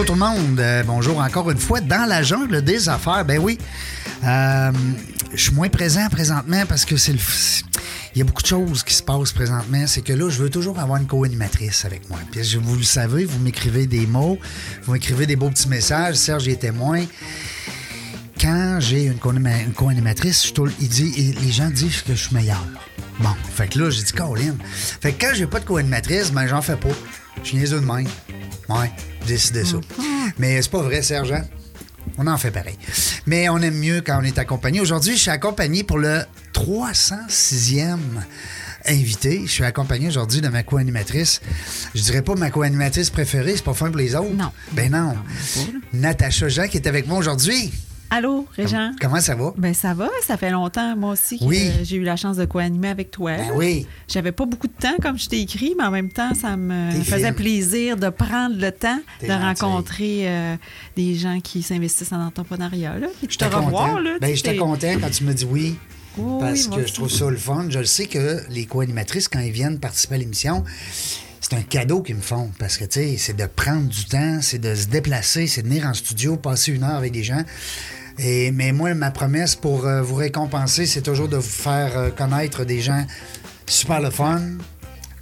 Bonjour tout le monde. Euh, bonjour encore une fois dans la jungle des affaires. Ben oui, euh, je suis moins présent présentement parce que c'est le. Il y a beaucoup de choses qui se passent présentement. C'est que là, je veux toujours avoir une co-animatrice avec moi. Puis vous le savez, vous m'écrivez des mots, vous m'écrivez des beaux petits messages. Serge est témoin. Quand j'ai une co-anima- une co-animatrice, les gens disent que je suis meilleur. Bon, fait que là, j'ai dit, Colin. Fait que quand j'ai pas de co-animatrice, ben, j'en fais pas. Je suis niaiseux de même. Ouais, décidé ça. Mais c'est pas vrai, Serge. hein? On en fait pareil. Mais on aime mieux quand on est accompagné. Aujourd'hui, je suis accompagné pour le 306e invité. Je suis accompagné aujourd'hui de ma co-animatrice. Je dirais pas ma co-animatrice préférée, c'est pas fin pour les autres. Non. Ben non. Natacha Jean qui est avec moi aujourd'hui. Allô, Régent? Comment ça va? Ben ça va, ça fait longtemps, moi aussi, que Oui. j'ai eu la chance de co-animer avec toi. Ben oui. J'avais pas beaucoup de temps, comme je t'ai écrit, mais en même temps, ça me faisait plaisir de prendre le temps de rencontrer euh, des gens qui s'investissent en entrepreneuriat. Là, puis de te revoir. Là, Ben, j'étais content quand tu me dis oui. Parce oui, que je trouve ça le fun. Je le sais que les co-animatrices, quand ils viennent participer à l'émission, c'est un cadeau qu'ils me font. Parce que, tu sais, c'est de prendre du temps, c'est de se déplacer, c'est de venir en studio, passer une heure avec des gens. Et, mais moi, ma promesse pour euh, vous récompenser, c'est toujours de vous faire euh, connaître des gens super le fun.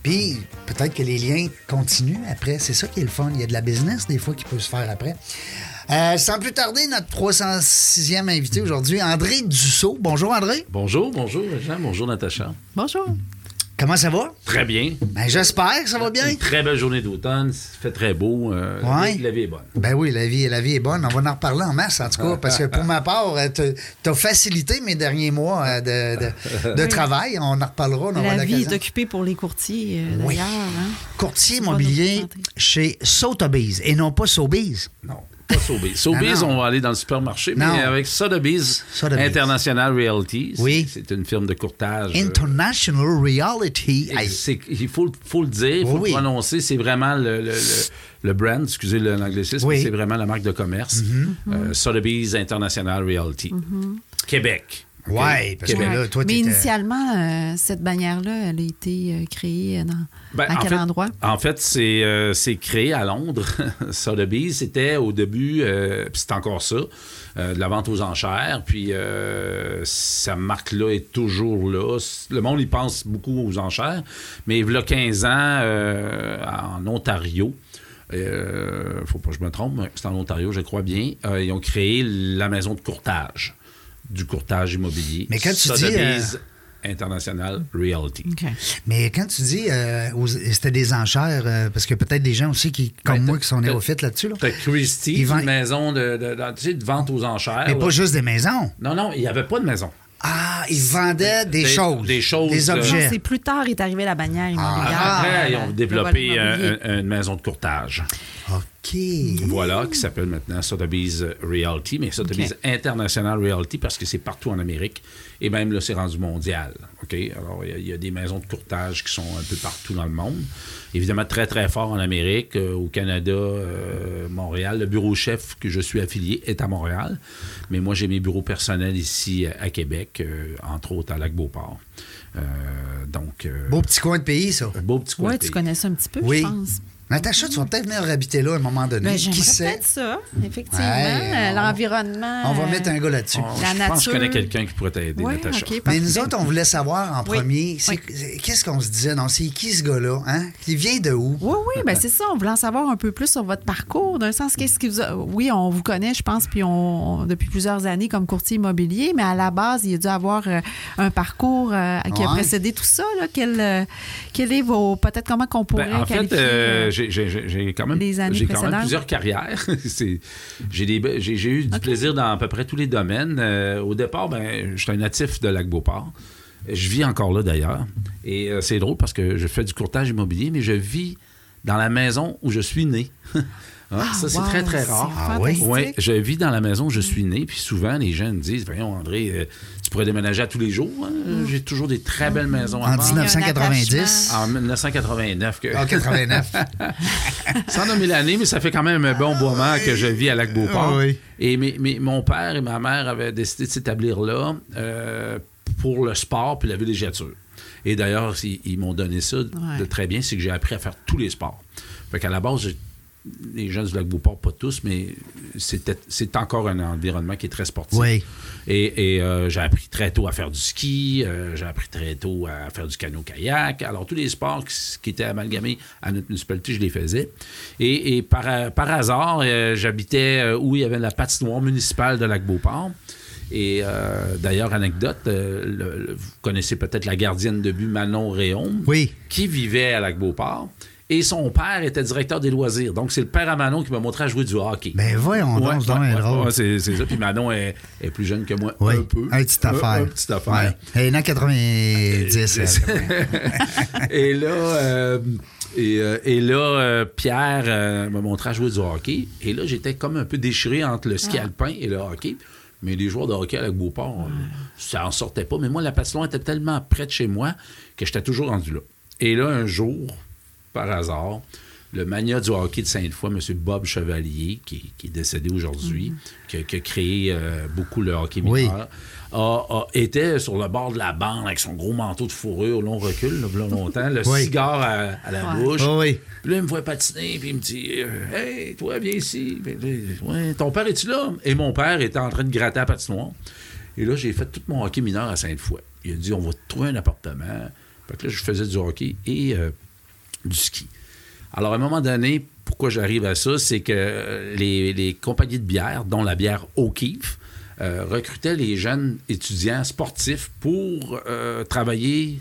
Puis peut-être que les liens continuent après. C'est ça qui est le fun. Il y a de la business des fois qui peut se faire après. Euh, sans plus tarder, notre 306e invité aujourd'hui, André Dussault. Bonjour André. Bonjour, bonjour Jean, bonjour Natacha. Bonjour. Comment ça va? Très bien. Ben, j'espère que ça va bien. Une très belle journée d'automne, il fait très beau. euh, Ouais. La vie est bonne. Ben oui, la vie, la vie est bonne. On va en reparler en masse, en tout cas, parce que pour ma part, euh, t'as- t'as facilité mes derniers mois euh, de, de- de travail. On en reparlera. On aura La vie est occupée pour les courtiers, euh, Oui. d'ailleurs. hein. Courtier immobilier chez Sotheby's et non pas Sobeys. Non, pas Sobeys. Sobeys, on va aller dans le supermarché, Non. mais avec Sotheby's Sotheby's. International Realty. Oui. C'est une firme de courtage. euh, International c'est- il faut, faut le dire, il faut Oui, le prononcer. C'est vraiment le, le- le- le brand, excusez l'anglicisme, Oui. Mm-hmm. mais c'est vraiment la marque de commerce. Euh, Sotheby's International Realty. Québec. Ouais, parce que là, toi, Mais initialement, euh, cette bannière-là, elle a été euh, créée dans, Ben, à en quel fait- endroit? En fait, c'est euh, c'est créé à Londres. Sotheby's, c'était au début, euh, puis c'est encore ça, euh, de la vente aux enchères. Puis euh, sa marque-là est toujours là. Le monde, il pense beaucoup aux enchères. Mais il y a 15 ans, euh, en Ontario, euh, faut pas que je me trompe, mais c'est en Ontario, je crois bien, euh, ils ont créé la maison de courtage, du courtage immobilier. Mais quand tu dis, Sotheby's International Realty. OK. Mais quand tu dis euh, aux- c'était des enchères, euh, parce que peut-être des gens aussi qui, comme Ben, moi qui sont néophytes là-dessus. Là. T'as Christie, Ils vendent- une maison de, de- de- tu sais, de vente aux enchères. Mais là. pas juste des maisons. Non, non, il n'y avait pas de maison. Ah, ils vendaient des, Des- choses. des choses, Des euh, objets. c'est plus tard est arrivée la bannière immobilière. Ah, Après, euh, ils ont développé un- un- une maison de courtage. OK. Voilà, qui s'appelle maintenant Sotheby's Realty, mais Sotheby's International Realty parce que c'est partout en Amérique et même là, c'est rendu mondial. OK? Alors, il y a- il y, a des maisons de courtage qui sont un peu partout dans le monde. Évidemment, très, très fort en Amérique, euh, au Canada, euh, Montréal. Le bureau chef que je suis affilié est à Montréal, mais moi, j'ai mes bureaux personnels ici euh, à Québec, euh, entre autres à Lac-Beauport. Euh, donc, euh, Beau petit coin de pays, ça. beau petit coin Oui, de tu pays. connais ça un petit peu, Oui. je pense. Natacha, tu vas peut-être venir habiter là à un moment donné. Ben, Qui J'aimerais sait? peut-être ça, effectivement. Ouais, on- L'environnement. On va mettre un gars là-dessus. Oh, La je pense que je connais nature. quelqu'un qui pourrait t'aider, Oui, Natacha. Mais nous autres, on voulait savoir en Oui. premier, qu'est-ce qu'on se disait? Non, c'est qui ce gars-là? Hein? Il vient de où? Oui, oui, ben c'est ça. On voulait en savoir un peu plus sur votre parcours. D'un sens, qu'est-ce qui vous a... Oui, on vous connaît, je pense, puis on, depuis plusieurs années comme courtier immobilier, mais à la base, il a dû avoir euh, un parcours euh, qui a Ouais. précédé tout ça. Là. Quel, euh, quel est vos... Peut-être comment qu'on pourrait Ben, en fait, qualifier... euh, j'ai- quand même, j'ai quand même plusieurs carrières. J'ai eu du plaisir dans à peu près tous les domaines. Euh, au départ, ben, je suis un natif de Lac-Beauport. Je vis encore là d'ailleurs. Et euh, c'est drôle parce que je fais du courtage immobilier, mais je vis dans la maison où je suis né. Hein, Ah, ça, c'est wow, très, très rare. Ah oui? Oui, je vis dans la maison où je suis né, puis souvent les gens me disent Voyons, André, euh, tu pourrais déménager à tous les jours. hein? J'ai toujours des très belles maisons à En vendre. 1990. En 1989. Que... Ah, 89. Sans nommer l'année, mais ça fait quand même un bon moment que je vis à Lac-Beauport. Ah oui. Et mes- mes- mon père et ma mère avaient décidé de s'établir là euh, pour le sport puis la villégiature. Et d'ailleurs, ils, ils m'ont donné ça de Ouais. très bien, c'est que j'ai appris à faire tous les sports. Fait qu'à la base, j'ai les jeunes du lac Beauport, pas tous, mais c'est encore un environnement qui est très sportif. Oui. Et, et, euh, j'ai appris très tôt à faire du ski, euh, j'ai appris très tôt à faire du canot-kayak. Alors, tous les sports qui, qui étaient amalgamés à notre municipalité, je les faisais. Et, et par, par hasard, euh, j'habitais où il y avait la patinoire municipale de Lac-Beauport. Et euh, d'ailleurs, anecdote, euh, le- le- vous connaissez peut-être la gardienne de but Manon Réon, Oui. qui vivait à Lac-Beauport. Et son père était directeur des loisirs. Donc, c'est le père à Manon qui m'a montré à jouer du hockey. Ben voyons Ouais, donc, donc ouais, ouais, ouais, c'est ça. Puis Manon est, est plus jeune que moi Oui, un peu. un petit affaire. Un, un petit affaire. Ouais. Elle est née en 90. elle. et là, euh, et, euh, et là euh, Pierre euh, m'a montré à jouer du hockey. Et là, j'étais comme un peu déchiré entre le Ah. ski alpin et le hockey. Mais les joueurs de hockey avec Beauport, euh, ça en sortait pas. Mais moi, la patinoire était tellement près de chez moi que j'étais toujours rendu là. Et là, un jour, par hasard, le mania du hockey de Sainte-Foy, M. Bob Chevalier, qui, qui est décédé aujourd'hui, qui, a- qui a créé euh, beaucoup le hockey Oui. mineur, a- a- était sur le bord de la bande avec son gros manteau de fourrure, long recul, là, longtemps, le Oui. cigare à, à la Ouais. bouche. Oh oui. Puis là, il me voit patiner, puis il me dit euh, Hey, toi, viens ici. Puis là, ouais, ton père est-tu là? Et mon père était en train de gratter à patinoire. Et là, j'ai fait tout mon hockey mineur à Sainte-Foy. Il a dit On va te trouver un appartement. Fait que là, je faisais du hockey et euh, du ski. Alors, à un moment donné, pourquoi j'arrive à ça, c'est que euh, les, les compagnies de bière, dont la bière O'Keeffe, euh, recrutaient les jeunes étudiants sportifs pour euh, travailler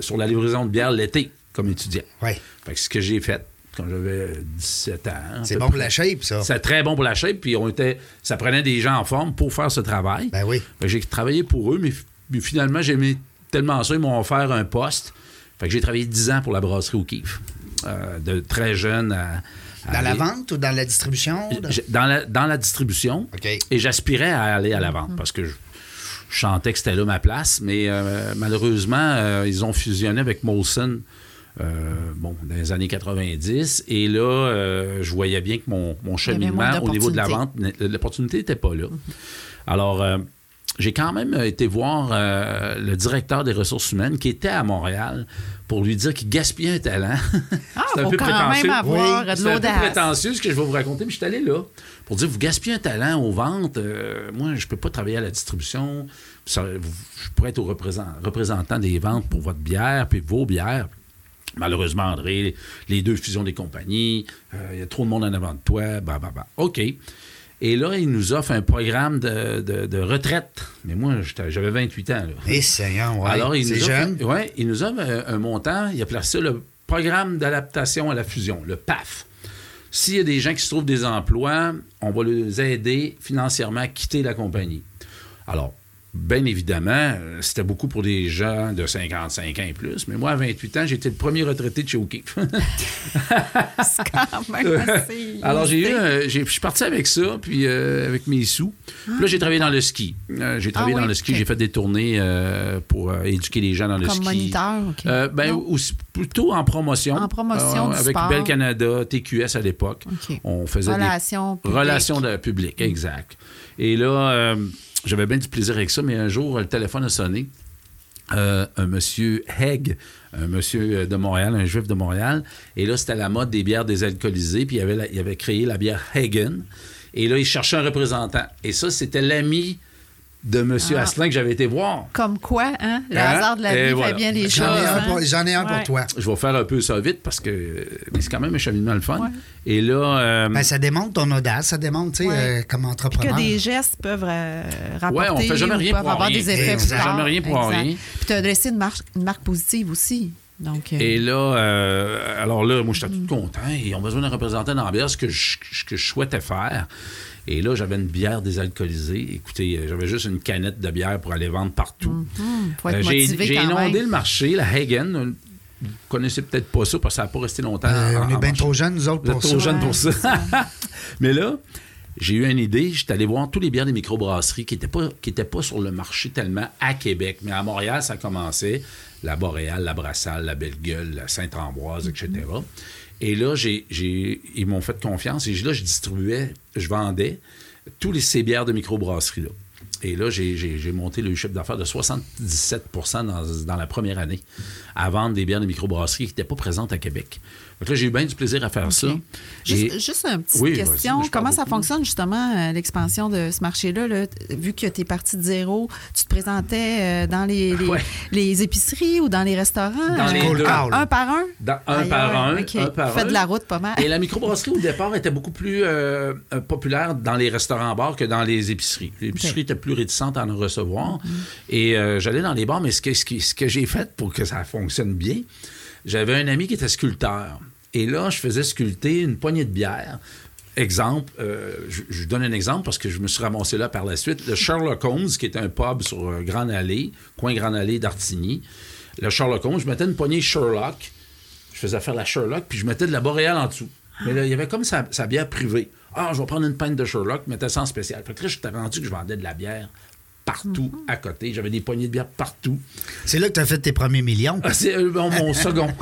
sur la livraison de bière l'été comme étudiant. Oui. Fait que ce que j'ai fait quand j'avais 17 ans. C'est bon près. pour la shape, ça. C'est très bon pour la shape, puis on était, ça prenait des gens en forme pour faire ce travail. Ben oui. J'ai travaillé pour eux, mais, mais finalement, j'ai aimé tellement ça, ils m'ont offert un poste. Fait que j'ai travaillé 10 ans pour la brasserie O'Keeffe. Euh, de très jeune à. à Dans la vente ou dans la distribution? Dans la, dans la distribution. OK. Et j'aspirais à aller à la vente parce que je, je chantais que c'était là ma place, mais euh, malheureusement, euh, ils ont fusionné avec Molson. euh, bon, dans les années 90. Et là, euh, je voyais bien que mon, mon cheminement au niveau de la vente, l'opportunité n'était pas là. Alors, euh, j'ai quand même été voir euh, le directeur des ressources humaines qui était à Montréal pour lui dire qu'il gaspillait un talent. Ah, C'est un faut peu quand prétentieux. même avoir Oui, de C'est un peu prétentieux ce que je vais vous raconter, mais je suis allé là pour dire vous gaspillez un talent aux ventes. euh, moi, je peux pas travailler à la distribution. Je pourrais être au représent- représentant des ventes pour votre bière puis vos bières. Malheureusement, André, les deux fusions des compagnies, euh, il y a trop de monde en avant de toi, bah, bah, bah. OK. Et là, il nous offre un programme de, de- de retraite. Mais moi, j'avais 28 ans. Là. Eh, Seigneur, ouais. Alors, il nous, jeune. offre, ouais, il nous offre un, un montant, il a placé le programme d'adaptation à la fusion, le PAF. S'il y a des gens qui se trouvent des emplois, on va les aider financièrement à quitter la compagnie. Alors, bien évidemment, euh, c'était beaucoup pour des gens de 55 ans et plus, mais moi, à 28 ans, j'étais le premier retraité de chez O'Keeffe. C'est quand même assez Alors, j'ai eu, j'ai- je suis parti avec ça, puis euh, avec mes sous. Puis là, j'ai travaillé dans le ski. Euh, j'ai travaillé Ah dans le ski, j'ai fait des tournées euh, pour euh, éduquer les gens dans le Comme ski. moniteur, OK. Euh, ben, aussi- plutôt en promotion. En promotion du Avec sport. Bell Canada, TQS à l'époque. OK. On faisait Relations des relations de public, exact. Et là, euh, j'avais bien du plaisir avec ça, mais un jour, le téléphone a sonné. Euh, un monsieur Hegg, un monsieur de Montréal, un juif de Montréal. Et là, c'était la mode des bières désalcoolisées, puis il avait, il avait créé la bière Hagen. Et là, il cherchait un représentant. Et ça, c'était l'ami de monsieur Ah. Asselin que j'avais été voir. Comme quoi, hein? Le Hein? hasard de la Et vie voilà. fait bien les J'en choses. ai un hein? pour, j'en ai un pour Ouais. toi. Je vais faire un peu ça vite parce que mais c'est quand même un cheminement le fun. Ouais. Et là, euh, Ben, ça démontre ton audace, ça démontre, tu sais, Ouais. euh, comme Puis entrepreneur. que des gestes peuvent euh, rapporter Ouais, on fait jamais rien peuvent pour avoir rien. des effets on plus fait tard. jamais rien pour Exact. rien. Puis tu as laissé une marque, une marque positive aussi. Donc, euh, et là, euh, alors là, moi, j'étais tout content. Ils ont besoin d'un représentant dans ce que je, ce que je souhaitais faire. Et là, j'avais une bière désalcoolisée. Écoutez, euh, j'avais juste une canette de bière pour aller vendre partout. être Euh, j'ai motivé j'ai quand inondé même. le marché, la Hagen. euh, Vous connaissez peut-être pas ça parce que ça n'a pas resté longtemps. Euh, en- on est en bien trop jeunes, nous autres, Vous êtes pour trop ça. jeune pour Ouais, ça. Mais là, j'ai eu une idée. J'étais allé voir tous les bières des microbrasseries qui n'étaient pas, qui étaient pas sur le marché tellement à Québec. Mais à Montréal, ça commençait. La Boréale, la Brassale, la Belle Gueule, la Sainte-Ambroise, etc. Et là, j'ai, ils m'ont fait confiance. Et là, je distribuais, je vendais tous les, ces bières de microbrasserie-là. Et là, j'ai- j'ai j'ai monté le chiffre d'affaires de 77 dans, dans la première année à vendre des bières de microbrasserie qui n'étaient pas présentes à Québec. Donc là, j'ai eu bien du plaisir à faire ça. Juste, Et- juste une petite Oui, question. Comment ça beaucoup. fonctionne justement euh, l'expansion de ce marché-là? là? Vu que tu es parti de zéro, tu te présentais euh, dans les, les, Ouais. les épiceries ou dans les restaurants? Dans les euh, deux. un, un par un? Dans- un par un, OK. un par Faites un. de la route pas mal. Et la microbrasserie, au départ, était beaucoup plus euh, populaire dans les restaurants-bars que dans les épiceries. Les épiceries étaient plus réticentes à en recevoir. Et euh, j'allais dans les bars, mais ce que, ce qui- ce que j'ai fait pour que ça fonctionne bien, j'avais un ami qui était sculpteur. Et là, je faisais sculpter une poignée de bière. Exemple, euh, je, donne un exemple parce que je me suis ramassé là par la suite. Le Sherlock Holmes, qui est un pub sur euh, Grande Allée, coin Grande Allée d'Artigny. Le Sherlock Holmes, je mettais une poignée Sherlock. Je faisais faire la Sherlock, puis je mettais de la boréale en dessous. Mais là, il y avait comme sa, sa bière privée. Ah, je vais prendre une pinte de Sherlock, mettais ça en spécial. Fait que là, je t'avais rendu que je vendais de la bière partout à côté. J'avais des poignées de bière partout. C'est là que tu as fait tes premiers millions. Ah, c'est euh, mon, mon second.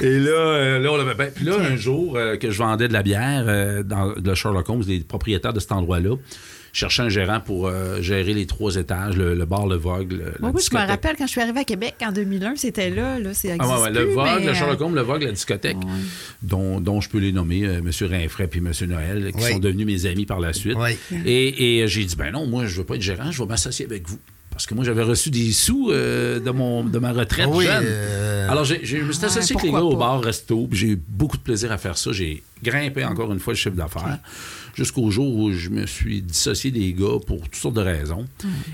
Et là, euh, là, on avait ben- Puis là, un jour euh, que je vendais de la bière euh, dans le Sherlock Holmes, les propriétaires de cet endroit-là, cherchais un gérant pour euh, gérer les trois étages, le, le bar, le Vogue, le, Oui, oui, je me rappelle quand je suis arrivée à Québec en 2001, c'était là. là c'est Ah ouais, ouais, le plus, Vogue, mais, le euh, Sherlock Holmes, le Vogue, la discothèque, dont, dont je peux les nommer, euh, M. Rinfray puis M. Noël, qui sont devenus mes amis par la suite. Et, et j'ai dit, ben non, moi, je veux pas être gérant, je vais m'associer avec vous. Parce que moi, j'avais reçu des sous euh, de, mon, de ma retraite Oui, jeune. euh, Alors, j'ai, je me suis Ouais, associé avec les gars au bar, resto, puis j'ai eu beaucoup de plaisir à faire ça. J'ai grimpé encore une fois le chiffre d'affaires. Jusqu'au jour où je me suis dissocié des gars pour toutes sortes de raisons.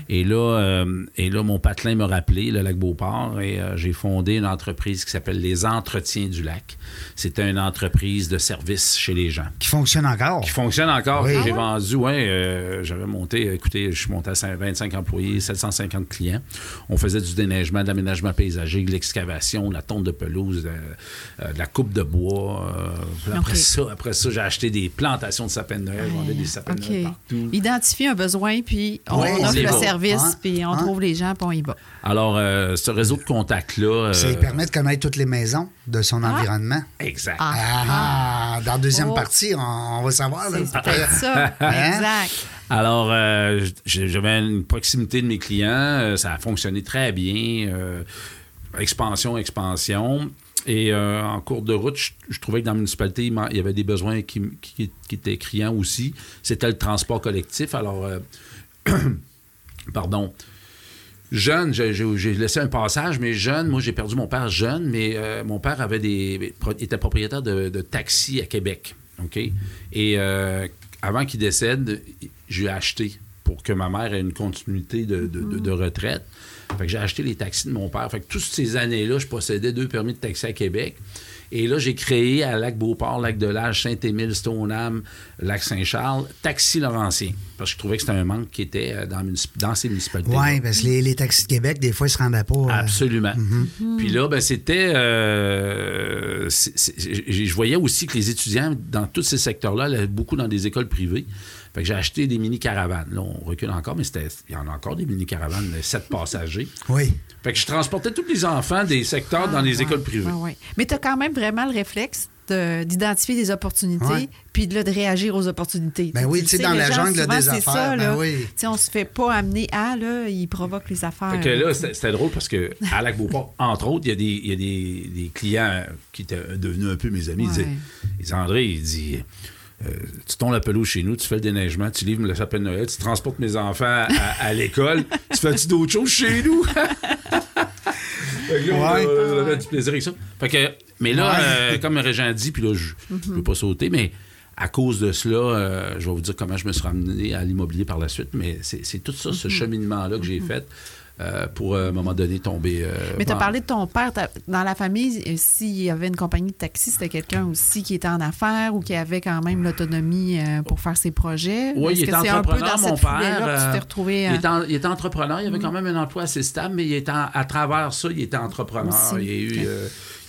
Et, là, euh, et là, mon patelin m'a rappelé, le lac Beauport, et euh, j'ai fondé une entreprise qui s'appelle Les Entretiens du lac. C'était une entreprise de service chez les gens Qui fonctionne encore. qui fonctionne encore. Oui. J'ai Ah vendu, ouais, euh, j'avais monté, écoutez, je suis monté à 5 25 employés, 750 clients. On faisait du déneigement, de l'aménagement paysager, de l'excavation, de la tonte de pelouse, de la coupe de bois. euh, après ça, après ça, j'ai acheté des plantations de sapins de Noël, je vendais des sapins de OK. Noël partout. Identifier un besoin, puis on, Oui, on offre le service, Hein? puis on Hein? trouve les gens, puis on y va. Alors, euh, ce réseau de contacts-là. Ça lui permet de connaître toutes les maisons de son environnement. exact. Ah. Ah, dans la deuxième Oh. partie, on, on va savoir. C'est ça. Hein? Exact. Alors, euh, j'avais une proximité de mes clients. euh, ça a fonctionné très bien. euh, expansion, expansion. Et euh, en cours de route, je, je trouvais que dans la municipalité, il y avait des besoins qui, qui- qui étaient criants aussi. C'était le transport collectif. Alors, euh, pardon. Jeune, j'ai- laissé un passage, mais jeune, moi j'ai perdu mon père jeune, mais euh, mon père avait des, était propriétaire de, de taxis à Québec. OK? Et avant qu'il décède, j'ai acheté pour que ma mère ait une continuité de, de- de- de retraite. Fait que j'ai acheté les taxis de mon père. Fait que toutes ces années-là, je possédais deux permis de taxi à Québec. Et là, j'ai créé à Lac-Beauport, Lac-de-Lage, Saint-Émile, Stoneham, Lac-Saint-Charles, Taxi Laurentien. Parce que je trouvais que c'était un manque qui était euh, dans, ces municipalités. Oui, parce que les, les taxis de Québec, des fois, ils se rendaient pas. euh, Absolument. Puis là, ben, c'était. euh, je je voyais aussi que les étudiants dans tous ces secteurs-là allaient beaucoup dans des écoles privées. Fait que j'ai acheté des mini-caravanes. Là, on recule encore, mais c'était- il y en a encore des mini-caravanes de 7 passagers. Oui. Fait que je transportais tous les enfants des secteurs dans les Ouais, écoles privées. ouais, ouais. Mais tu as quand même vraiment le réflexe de- d'identifier des opportunités, Ouais. puis de, là, de réagir aux opportunités. Ben oui, tu sais, dans la gens, jungle souvent, des c'est affaires, Ça, ben là. oui. Tu sais, on se fait pas amener à, là, ils provoquent les affaires. Fait que là, c'était c'était drôle parce que à Lac-Beauport, entre autres, il y a, des, il y a des, des clients qui étaient devenus un peu mes amis. Ils disaient, Ouais. ils disaient, André, il dit euh, Tu tombes la pelouse chez nous, tu fais le déneigement, tu livres le sapin de Noël, tu transportes mes enfants à, à l'école, tu fais-tu d'autres choses chez nous? Fait que là, on, Ouais. on avait du plaisir avec ça. Fait que, mais là, Ouais. euh, comme Régent dit, puis là, je ne veux pas sauter, mais à cause de cela, euh, je vais vous dire comment je me suis ramené à l'immobilier par la suite, mais c'est c'est tout ça, ce cheminement-là que j'ai fait euh, pour, euh, à un moment donné, tomber. euh, Mais tu as parlé de ton père. Dans la famille, euh, s'il y avait une compagnie de taxi, c'était quelqu'un aussi qui était en affaires ou qui avait quand même l'autonomie pour faire ses projets? Oui, il était c'est un peu entrepreneur, dans mon père. tu retrouvé. il, était en- il était entrepreneur, il avait quand même un emploi assez stable, mais il était en- à travers ça, il était entrepreneur. Aussi. Il, a eu,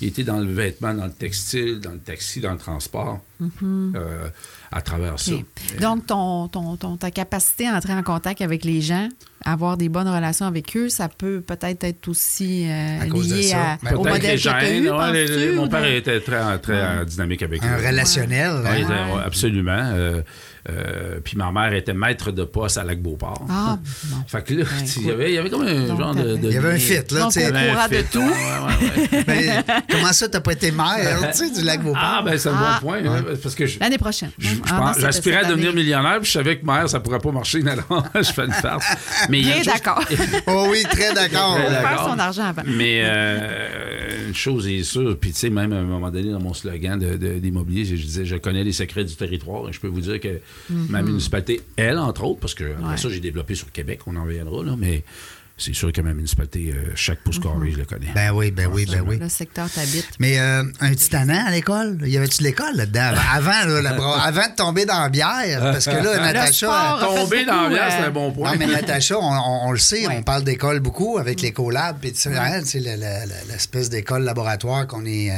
il était dans le vêtement, dans le textile, dans le taxi, dans le transport, euh, à travers ça. Donc, ton, ton, ton- ta capacité à entrer en contact avec les gens, avoir des bonnes relations avec eux, ça peut peut-être être aussi euh, À cause de lié ça. à, Ben, au modèle les que gènes, eu, ouais, les- les- penses-tu, mon père était très, très euh, dynamique avec Un eux. relationnel. Hein? ouais, absolument. Euh, Euh, puis ma mère était maître de poste à Lac-Beauport. Ah, bon. Fait que là, Ben, il y avait, il y avait comme un Donc, genre de, Il y avait un fit, là. Donc, tu sais. au Un courant de fit, tout. ouais, ouais, ouais. Mais comment ça, t'as pas été maire, tu sais, du lac Beauport? Ah, ben c'est un Ah. bon point. hein, parce que je, L'année prochaine. Ah, c'était j'aspirais à devenir millionnaire, puis je savais que maire, ça pourrait pas marcher. Non, non, je fais une farce. Mais il y a Bien d'accord. Oh oui, très d'accord. Très Faire son argent avant. Mais euh, une chose est sûre, puis tu sais, même à un moment donné, dans mon slogan de- de- d'immobilier, je, je disais, je connais les secrets du territoire. Et je peux vous dire que ma municipalité, elle, entre autres, parce que après Mhm. Ouais. ça, j'ai développé sur Québec, on en reviendra, là, mais c'est sûr que ma municipalité, euh, chaque pouce carré, je le connais. Ben oui, ben oui, ben oui. Le secteur t'habite. Mais euh, un petit à l'école? Y avait-tu de l'école là-dedans? Avant, là, la avant de tomber dans la bière, parce que là, Natacha... Tomber dans beaucoup, l'ambiance, euh, c'est un bon point. Non, mais Natacha, on, on- on le sait, Ouais. on parle d'école beaucoup avec les collabs, puis tu sais, hein, tu sais, le- le- le- l'espèce d'école laboratoire qu'on est. euh,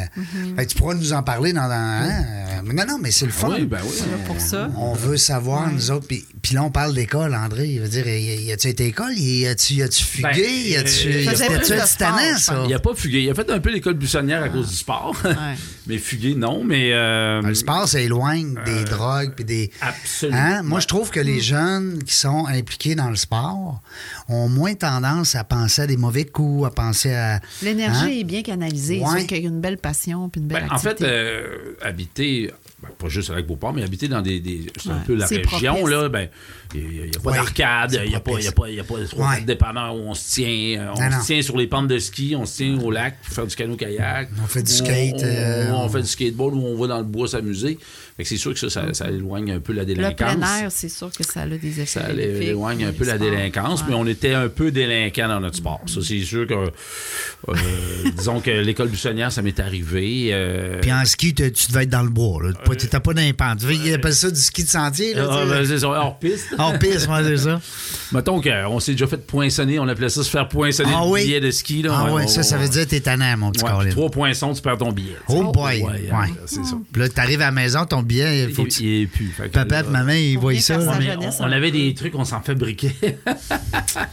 fait que tu pourras nous en parler dans. dans- hein, mais non, non, mais c'est le fun. Oui, ben oui. Là, pour ça. On veut savoir, nous autres. Puis, là, on parle d'école, André. Il veut dire, y, a-tu été école? Y a-tu fugué? Ben, a-tu. euh, a- sport, tannant, je ça? Il a pas fugué. Il a fait un peu l'école buissonnière à cause du sport. mais fugué, non. Mais. euh, Le sport, ça éloigne des drogues puis des. Absolument. Hein? Moi, je trouve que les jeunes qui sont impliqués dans le sport ont moins tendance à penser à des mauvais coups, à penser à. L'énergie Hein? est bien canalisée. Ouais. C'est qu'il y a une belle passion puis une belle Ben, en fait, euh, habiter, ben, pas juste avec Beauport, mais habiter dans des. des- c'est un peu la région, propice. là. Ben, il n'y a, pas Ouais, d'arcade, il n'y a, pas- y a pas- y a pas trois Ouais. dépanneurs où on se tient. euh, On Non, se non. tient sur les pentes de ski, on se tient au lac pour faire du canot-kayak. On fait du skate, On, euh, on- fait du skateboard ou on va dans le bois s'amuser. Fait que c'est sûr que ça, ça, ça éloigne un peu la le délinquance. plein air, c'est sûr que ça a des effets. Ça éloigne un le peu la sport. délinquance, Ouais. mais on était un peu délinquants dans notre sport. Ça, c'est sûr que, euh, disons que l'école buissonnière, ça m'est arrivé. euh, Puis en ski, tu devais être dans le bois. Là. Tu n'étais pas dans les pentes. Tu appellent ça du ski de sentier. Là, ah, ben, c'est ça, hors piste. Hors piste, moi, c'est ça. Mettons qu'on s'est déjà fait poinçonner, on appelait ça se faire poinçonner Ah le oui. billet de ski. Là. Ah on- ça, ça veut on- dire que t'es tannant, mon petit Ouais, trois poinçons, tu perds ton billet. sais. Oh boy! Ouais, Ouais. c'est ça. Puis là, t'arrives à la maison, ton billet, il faut Il, il est plus. Fait que, Papa et maman, ils voient bien ça. jeunesse, on, on hein. avait des trucs, on s'en fabriquait.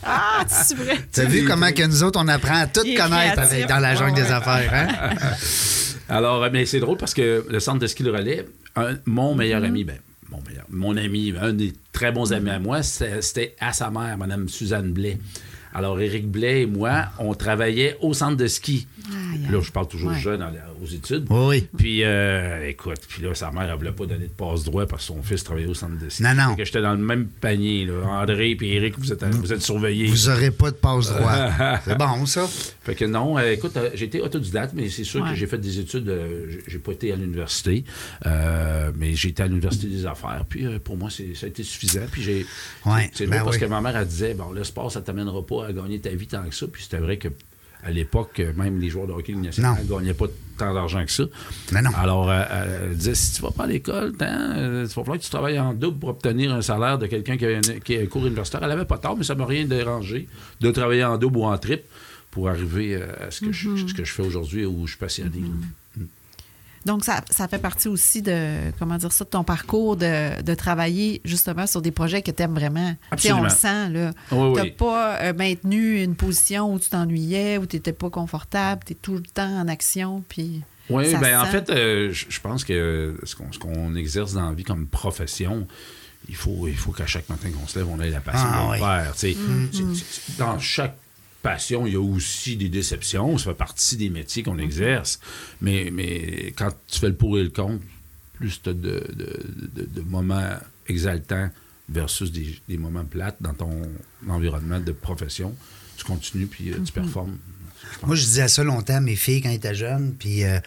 Ah, c'est vrai. T'as vu comment que nous autres, on apprend à tout connaître avec- dans la jungle des affaires, hein? Alors, euh, mais c'est drôle parce que le centre de ski de relais, un- mon meilleur Mm-hmm. ami, ben, mon meilleur, mon ami, un des très bons amis à moi, c'était à sa mère, Mme Suzanne Blais. Alors, Éric Blais et moi, on travaillait au centre de ski. Là, je parle toujours Ouais. jeune aux études. Oui, oui. Puis, euh, écoute, puis là, sa mère, elle voulait pas donner de passe droit parce que son fils travaillait au centre de ski. Non, non. Que j'étais dans le même panier, là. André et Éric, vous êtes, vous êtes surveillés. Vous aurez pas de passe droit. C'est bon, ça. Fait que non, euh, écoute, euh, j'ai été autodidacte, mais c'est sûr Ouais. que j'ai fait des études. euh, j'ai- pas été à l'université, euh, mais j'ai été à l'université des affaires. Puis euh, pour moi, c'est- ça a été suffisant. Puis j'ai. Ouais, c'est ben parce oui. que ma mère, elle disait, bon, le sport, ça t'amènera pas à gagner ta vie tant que ça. Puis c'était vrai que. À l'époque, euh, même les joueurs de hockey national ne gagnaient pas tant d'argent que ça. Mais non. Alors, euh, elle disait, si tu vas pas à l'école, euh, il va falloir que tu travailles en double pour obtenir un salaire de quelqu'un qui qui a un cours universitaire. Elle avait pas tort, mais ça m'a rien dérangé de travailler en double ou en triple pour arriver euh, à ce que, je, ce que je fais aujourd'hui où je suis passionné. Donc, ça, ça fait partie aussi de, comment dire ça, de ton parcours de, de travailler justement sur des projets que tu aimes vraiment. Tu sais, on le Absolument. sent, là. Oui, tu oui. pas euh, maintenu une position où tu t'ennuyais, où tu n'étais pas confortable, tu es tout le temps en action, puis... Oui, ça ben en sent. fait, euh, je pense que ce qu'on ce qu'on exerce dans la vie comme profession, il faut, il faut qu'à chaque matin qu'on se lève, on ait la passion Ah, de le faire. tu sais. Mm-hmm. C'est- c'est- Dans chaque il y a aussi des déceptions. Ça fait partie des métiers qu'on exerce. Mais, mais quand tu fais le pour et le contre, plus tu as de, de- de- de moments exaltants versus des, des moments plates dans ton environnement de profession, tu continues puis euh, tu performes. Moi, je disais ça longtemps à mes filles quand elles étaient jeunes. Puis euh,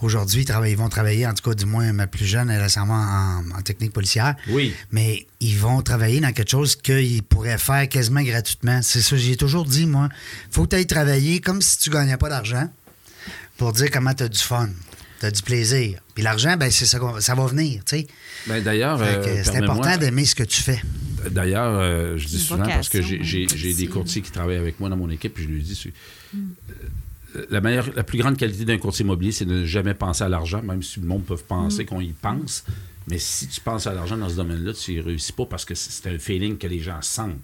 aujourd'hui, ils, vont travailler, en tout cas, du moins, ma plus jeune, elle est récemment en, en technique policière. Oui. Mais ils vont travailler dans quelque chose qu'ils pourraient faire quasiment gratuitement. C'est ça, j'ai toujours dit, moi. faut que tu ailles travailler comme si tu gagnais pas d'argent pour dire comment tu as du fun, tu as du plaisir. Puis l'argent, ben c'est ça, ça va venir, tu sais. Ben, D'ailleurs, euh, c'est important d'aimer ce que tu fais. D'ailleurs, euh, je dis souvent parce que j'ai- hein, j'ai des courtiers qui travaillent avec moi dans mon équipe, puis je lui dis euh, la, meilleure, la plus grande qualité d'un courtier immobilier, c'est de ne jamais penser à l'argent, même si le monde peut penser qu'on y pense. Mais si tu penses à l'argent dans ce domaine-là, tu y réussis pas parce que c'est un feeling que les gens sentent.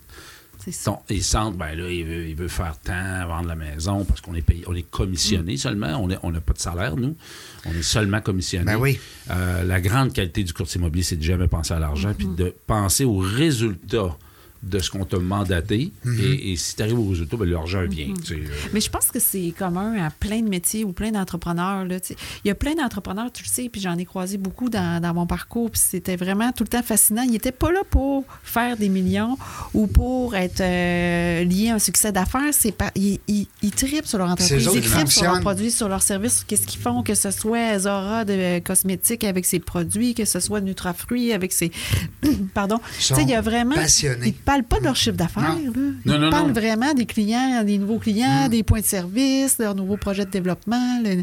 Ton- ils sentent, ben là, il veut, il veut faire tant, vendre la maison, parce qu'on est payé, on est commissionné seulement, on est- on n'a pas de salaire, nous. On est seulement commissionné. Ben oui. Euh, la grande qualité du courtier immobilier, c'est de jamais penser à l'argent, puis de penser au résultat de ce qu'on t'a mandaté. et, et si tu arrives au résultat, ben, l'argent vient. tu sais, euh. Mais je pense que c'est commun à plein de métiers ou plein d'entrepreneurs. Il y a plein d'entrepreneurs, tu le sais, puis j'en ai croisé beaucoup dans, dans mon parcours, puis c'était vraiment tout le temps fascinant. Ils n'étaient pas là pour faire des millions ou pour être euh, liés à un succès d'affaires. Ils, ils, ils tripent sur leur entreprise, ils tripent sur leurs produits, sur leurs services, qu'est-ce qu'ils font, que ce soit Zora de cosmétiques avec ses produits, que ce soit Nutrafruit avec ses... Pardon. Tu sais, il y a vraiment... passionnés. Ils ne parlent pas de leur chiffre d'affaires. là. Ils Non, parlent non. vraiment des clients, des nouveaux clients, Mm. des points de service, leurs nouveaux projets de développement. le-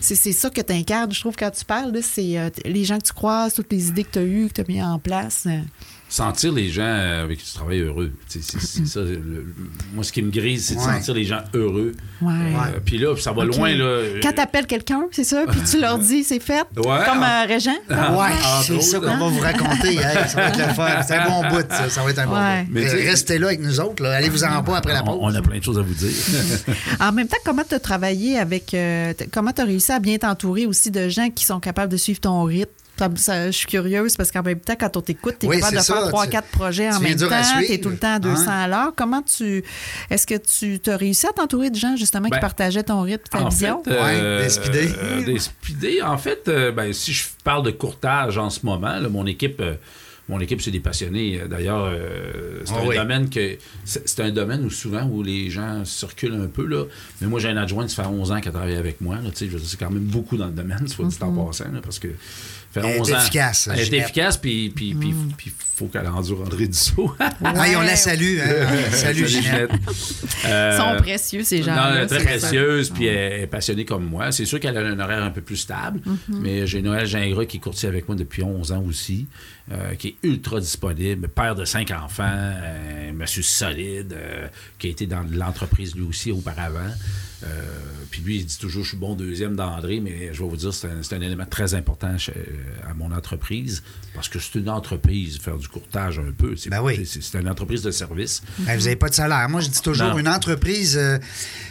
C'est c'est ça que tu incarnes, je trouve, quand tu parles. là, C'est euh, les gens que tu croises, toutes les idées que tu as eues, que tu as mis en place. euh. Sentir les gens euh, avec qui tu travailles heureux. C'est c'est ça. le- moi, ce qui me grise, c'est de Ouais. sentir les gens heureux. Ouais. Euh, Puis là, ça va loin. Là, Quand tu appelles quelqu'un, c'est ça, puis tu leur dis c'est fait, Ouais. comme euh, Régent? Ah, Ouais, entre c'est ça qu'on hein. va vous raconter. Hey, ça va être le fun. C'est un bon bout, ça. Ça va être un bon bout. Mais restez là avec nous autres. là. Allez-vous-en pas après la pause? on, on a plein de choses à vous dire. En même temps, comment tu as travaillé avec. euh, comment tu as réussi à bien t'entourer aussi de gens qui sont capables de suivre ton rythme? Ça- ça- je suis curieuse parce qu'en même temps, quand on t'écoute, tu es Oui, capable de faire trois, quatre projets en même temps. Tu es tout le temps à 200 Hein? à l'heure. Comment tu. Est-ce que tu as réussi à t'entourer de gens, justement, Ben, qui partageaient ton rythme, ta En vision? fait, euh, Ouais, des speedés. euh, des speedés. En fait, euh, ben, si je parle de courtage en ce moment, là, mon équipe, euh, mon équipe, c'est des passionnés. D'ailleurs, euh, c'est Ah un oui. domaine que c'est un domaine où souvent où les gens circulent un peu là. Mais moi, j'ai un adjoint, ça fait 11 ans qui a travaillé avec moi. Là, tu sais, je veux dire, c'est quand même beaucoup dans le domaine, soit dit en passant, là, parce que fait Elle est 11 ans. efficace, Elle est Ginette. efficace, puis puis puis puis faut qu'elle endure André Dussault. Ah, et on la salue. hein. Salut, Ginette. Ils Euh, sont précieux, ces non, gens-là. elle est très précieuse, puis elle est passionnée comme moi. C'est sûr qu'elle a un horaire un peu plus stable, Mm-hmm. mais j'ai Noël Gingras qui est courtier avec moi depuis 11 ans aussi, euh, qui est ultra disponible, père de cinq enfants, euh, monsieur solide, euh, qui a été dans l'entreprise lui aussi auparavant. Euh, puis lui, il dit toujours, je suis bon deuxième d'André, mais je vais vous dire, c'est un, c'est un élément très important chez- à mon entreprise, parce que c'est une entreprise, faire du courtage un peu. C'est Ben oui. c'est- c'est une entreprise de service. Ben, vous n'avez pas de salaire. Moi, je dis toujours, Non. une entreprise, euh,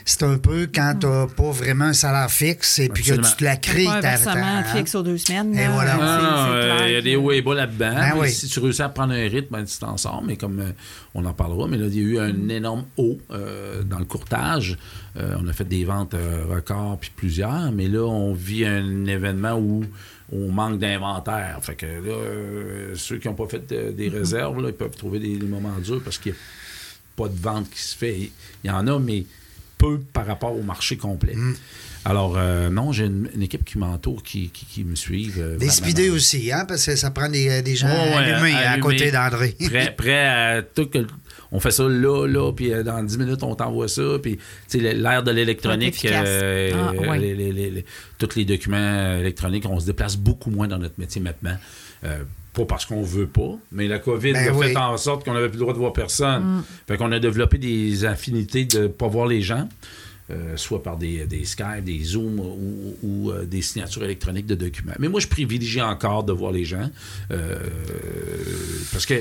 c'est un peu quand tu n'as pas vraiment un salaire fixe et puis que tu te la crées. Pas un ta- fixe aux deux semaines. Et là. voilà. Il y a des hauts et bas là-dedans. Ben oui. Si tu réussis à prendre un rythme, ben, tu t'en sors. Mais comme euh, on en parlera, mais là, il y a eu un énorme haut euh, dans le courtage. Euh, on a fait des ventes records, puis plusieurs. Mais là, on vit un événement où on manque d'inventaire. Fait que là, ceux qui n'ont pas fait des réserves, là, ils peuvent trouver des, des moments durs parce qu'il n'y a pas de vente qui se fait. Il y en a, mais peu par rapport au marché complet. Alors, euh, non, j'ai une, une équipe qui m'entoure, qui, qui, qui me suivent. euh, Des speedés aussi, hein, parce que ça prend des, des gens Ouais, ouais, allumés à allumés. côté d'André. Prêt, prêt à tout que. On fait ça là, là, puis euh, dans 10 minutes, on t'envoie ça. Puis, tu sais, l'ère de l'électronique, euh, Ah, ouais. les- les- les- les- tous les documents électroniques, on se déplace beaucoup moins dans notre métier maintenant. Euh, pas parce qu'on veut pas, mais la COVID Ben a oui. fait en sorte qu'on n'avait plus le droit de voir personne. Fait qu'on a développé des affinités de ne pas voir les gens. Euh, soit par des, des Skype, des Zoom ou, ou, euh, des signatures électroniques de documents. Mais moi, je privilégie encore de voir les gens euh, parce que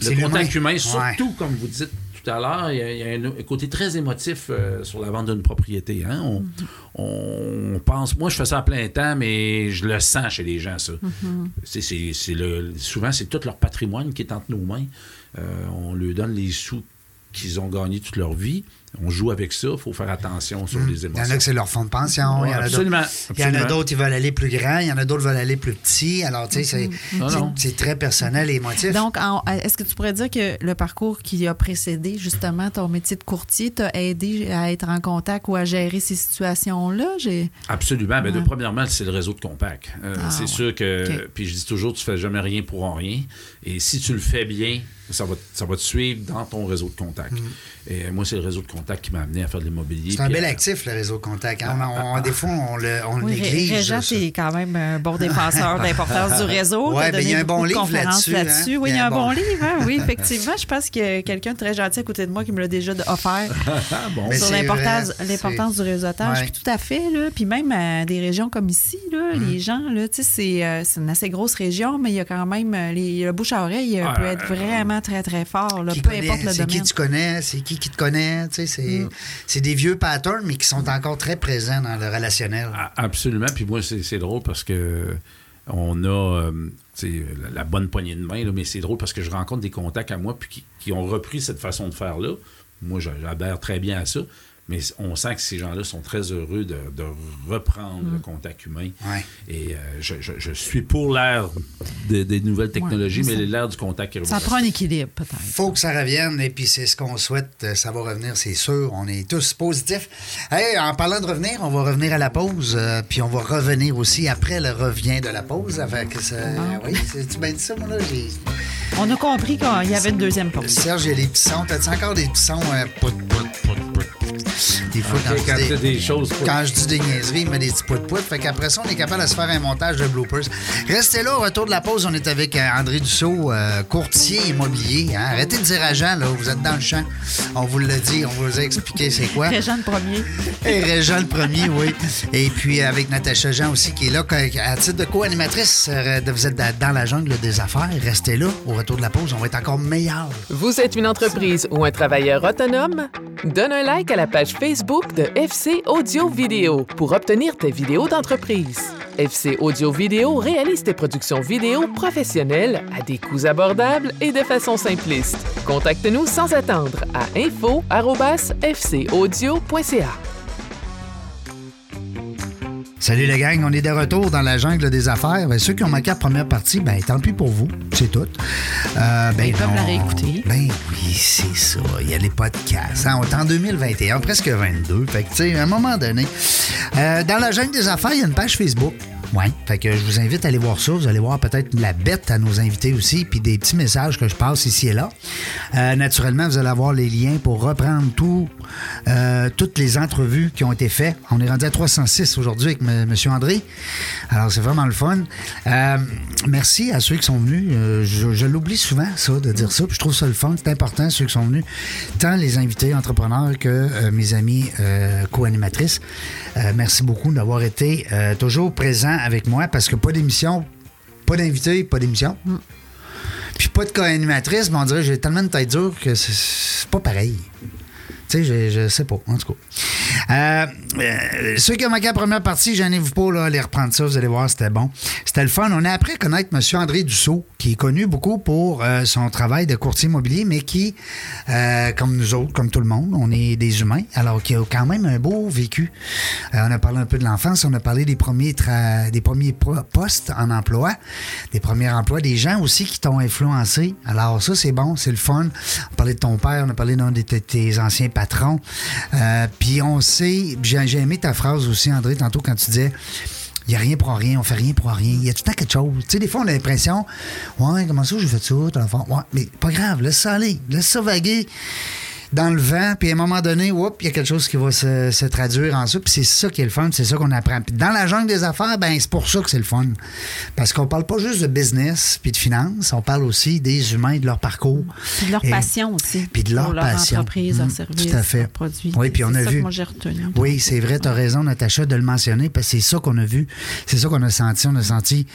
le contact humain, surtout comme vous dites tout à l'heure, il y a, il y a un côté très émotif euh, sur la vente d'une propriété. hein. On, on pense, moi je fais ça à plein temps, mais je le sens chez les gens, ça. Le- souvent, c'est tout leur patrimoine qui est entre nos mains. Euh, on leur donne les sous qu'ils ont gagnés toute leur vie. On joue avec ça, il faut faire attention sur les Hum. Il y émotions. en a que c'est leur fonds de pension. Ouais, il y en a d'autres- absolument, Il y en a absolument. d'autres qui veulent aller plus grand. Il y en a d'autres qui veulent aller plus petit. Alors, tu sais, c'est- c'est très personnel et émotif. Donc, en- est-ce que tu pourrais dire que le parcours qui a précédé justement ton métier de courtier t'a aidé à être en contact ou à gérer ces situations-là? J'ai... Absolument. Ben, de, premièrement, c'est le réseau de compact. Euh, Ah, c'est ouais. sûr que. Puis je dis toujours, tu fais jamais rien pour rien. Et si tu le fais bien, ça va, ça va te suivre dans ton réseau de contact. Mm. Et moi, c'est le réseau de contact contacts qui m'a amené à faire de l'immobilier. C'est un bel actif, le réseau contact. hein. On- on- des fois, on le, on le Oui, néglige. Régent, ça. est quand même un bon défenseur de l'importance du réseau. Ben, il y a un bon de livre conférences là-dessus, hein. Oui, il y a un bon livre. hein. Oui, effectivement. Je pense qu'il y a quelqu'un de très gentil à côté de moi qui me l'a déjà offert Ah, bon. Sur c'est l'importance vrai, l'importance du réseautage. Ouais. Puis tout à fait. Là. Puis même à des régions comme ici, là, Mm. les gens, là, tu sais, c'est euh, c'est une assez grosse région, mais il y a quand même euh, les, le bouche à oreille euh, Ah, peut être vraiment très, très fort, là, peu connaît, importe le c'est qui domaine. tu connais, c'est qui qui te connaît. tu sais, C'est Mm. c'est des vieux patterns, mais qui sont encore très présents dans le relationnel. Ah, Absolument. Puis moi, c'est c'est drôle parce que on a euh, la, bonne poignée de main, là, mais c'est drôle parce que je rencontre des contacts à moi puis qui, qui ont repris cette façon de faire-là. Moi, j'a- j'adhère très bien à ça. Mais on sent que ces gens-là sont très heureux de, de reprendre le contact humain. Ouais. Et euh, je, je- je suis pour l'ère de- des nouvelles technologies, Ouais, mais ça- l'ère du contact qui Ça prend un équilibre, peut-être. faut que ça revienne et puis c'est ce qu'on souhaite. euh, Ça va revenir, c'est sûr. On est tous positifs. Hey, en parlant de revenir, on va revenir à la pause. euh, puis on va revenir aussi après le revient de la pause. Avec ça, oui, c'est-tu bien dit ça, moi, là? On a compris qu'il y avait une deuxième pause. Serge, il y a les petits sons. T'as-tu encore des petits sons? euh, pout, pout, pout, pout? Des fois, quand, je quand dis des, des choses. quand je dis des niaiseries, il met des petits pout pout. Fait qu'après ça, on est capable de se faire un montage de bloopers. Restez là, au retour de la pause, on est avec euh, André Dussault, euh, courtier immobilier. hein. Arrêtez de dire agent, là, vous êtes dans le champ. On vous l'a dit, on vous a expliqué c'est quoi. Régent le premier. Et Régent le premier, oui. Et puis avec Natacha Jean aussi qui est là à titre de co-animatrice. euh, Vous êtes dans dans la jungle des affaires. Restez là. Au retour de la pause, on va être encore meilleur. Vous êtes une entreprise ou un travailleur autonome? Donne un like à la page Facebook de FC Audio Vidéo pour obtenir tes vidéos d'entreprise. FC Audio Vidéo réalise tes productions vidéo professionnelles à des coûts abordables et de façon simpliste. Contacte-nous sans attendre à info@fcaudio.ca. Salut les gang, on est de retour dans la jungle des affaires. Ben, ceux qui ont manqué la première partie, ben tant pis pour vous, c'est tout. Euh, ben, Ils peuvent la réécouter. Ben oui, c'est ça. Il y a les podcasts. hein. On est en 2021, presque 22. Fait que, tu sais, à un moment donné. euh, dans la jungle des affaires, il y a une page Facebook. Oui. Fait que je vous invite à aller voir ça. Vous allez voir peut-être la bête à nos invités aussi, puis des petits messages que je passe ici et là. Euh, naturellement, vous allez avoir les liens pour reprendre tout, euh, toutes les entrevues qui ont été faites. On est rendu à 306 aujourd'hui avec M. André. Alors, c'est vraiment le fun. Euh, merci à ceux qui sont venus. Je je l'oublie souvent, ça, de dire ça. Puis je trouve ça le fun. C'est important, ceux qui sont venus. Tant les invités entrepreneurs que mes amis co-animatrices. Merci beaucoup d'avoir été toujours présents avec moi parce que pas d'émission, pas d'invité, pas d'émission. Puis pas de co-animatrice, mais on dirait que j'ai tellement de tête dure que c'est- pas pareil. Tu sais, je, je sais pas, en tout cas. Euh, euh, ceux qui ont manqué la première partie, j'en ai vous pas là, aller reprendre ça, vous allez voir, c'était bon. C'était le fun. On a appris à connaître M. André Dussault, qui est connu beaucoup pour euh, son travail de courtier immobilier, mais qui, euh, comme nous autres, comme tout le monde, on est des humains, alors qui a quand même un beau vécu. Euh, on a parlé un peu de l'enfance, on a parlé des premiers, des premiers postes en emploi, des premiers emplois, des gens aussi qui t'ont influencé. Alors ça, c'est bon, c'est le fun. On a parlé de ton père, on a parlé d'un de tes, anciens patrons. Puis on sait, j'ai aimé ta phrase aussi, André, tantôt quand tu disais... Il n'y a rien pour rien, on fait rien pour rien. Il y a tout le temps quelque chose. Tu sais, des fois, on a l'impression, ouais, comment ça, j'ai fait ça, ton enfant? Ouais, mais pas grave, laisse ça aller, laisse ça vaguer dans le vent, puis à un moment donné, il y a quelque chose qui va se, se traduire en ça, puis c'est ça qui est le fun, c'est ça qu'on apprend. Puis dans la jungle des affaires, ben c'est pour ça que c'est le fun. Parce qu'on parle pas juste de business puis de finance, on parle aussi des humains, de leur parcours. Puis de leur Et- passion aussi. Puis de leur pour passion. entreprise, leur Mm, service, tout à fait. leurs produits. Oui, puis on C'est a ça vu- que moi, j'ai retenu. Oui, c'est vrai, tu as raison, Natacha, de le mentionner, parce que c'est ça qu'on a vu, c'est ça qu'on a senti, on a senti.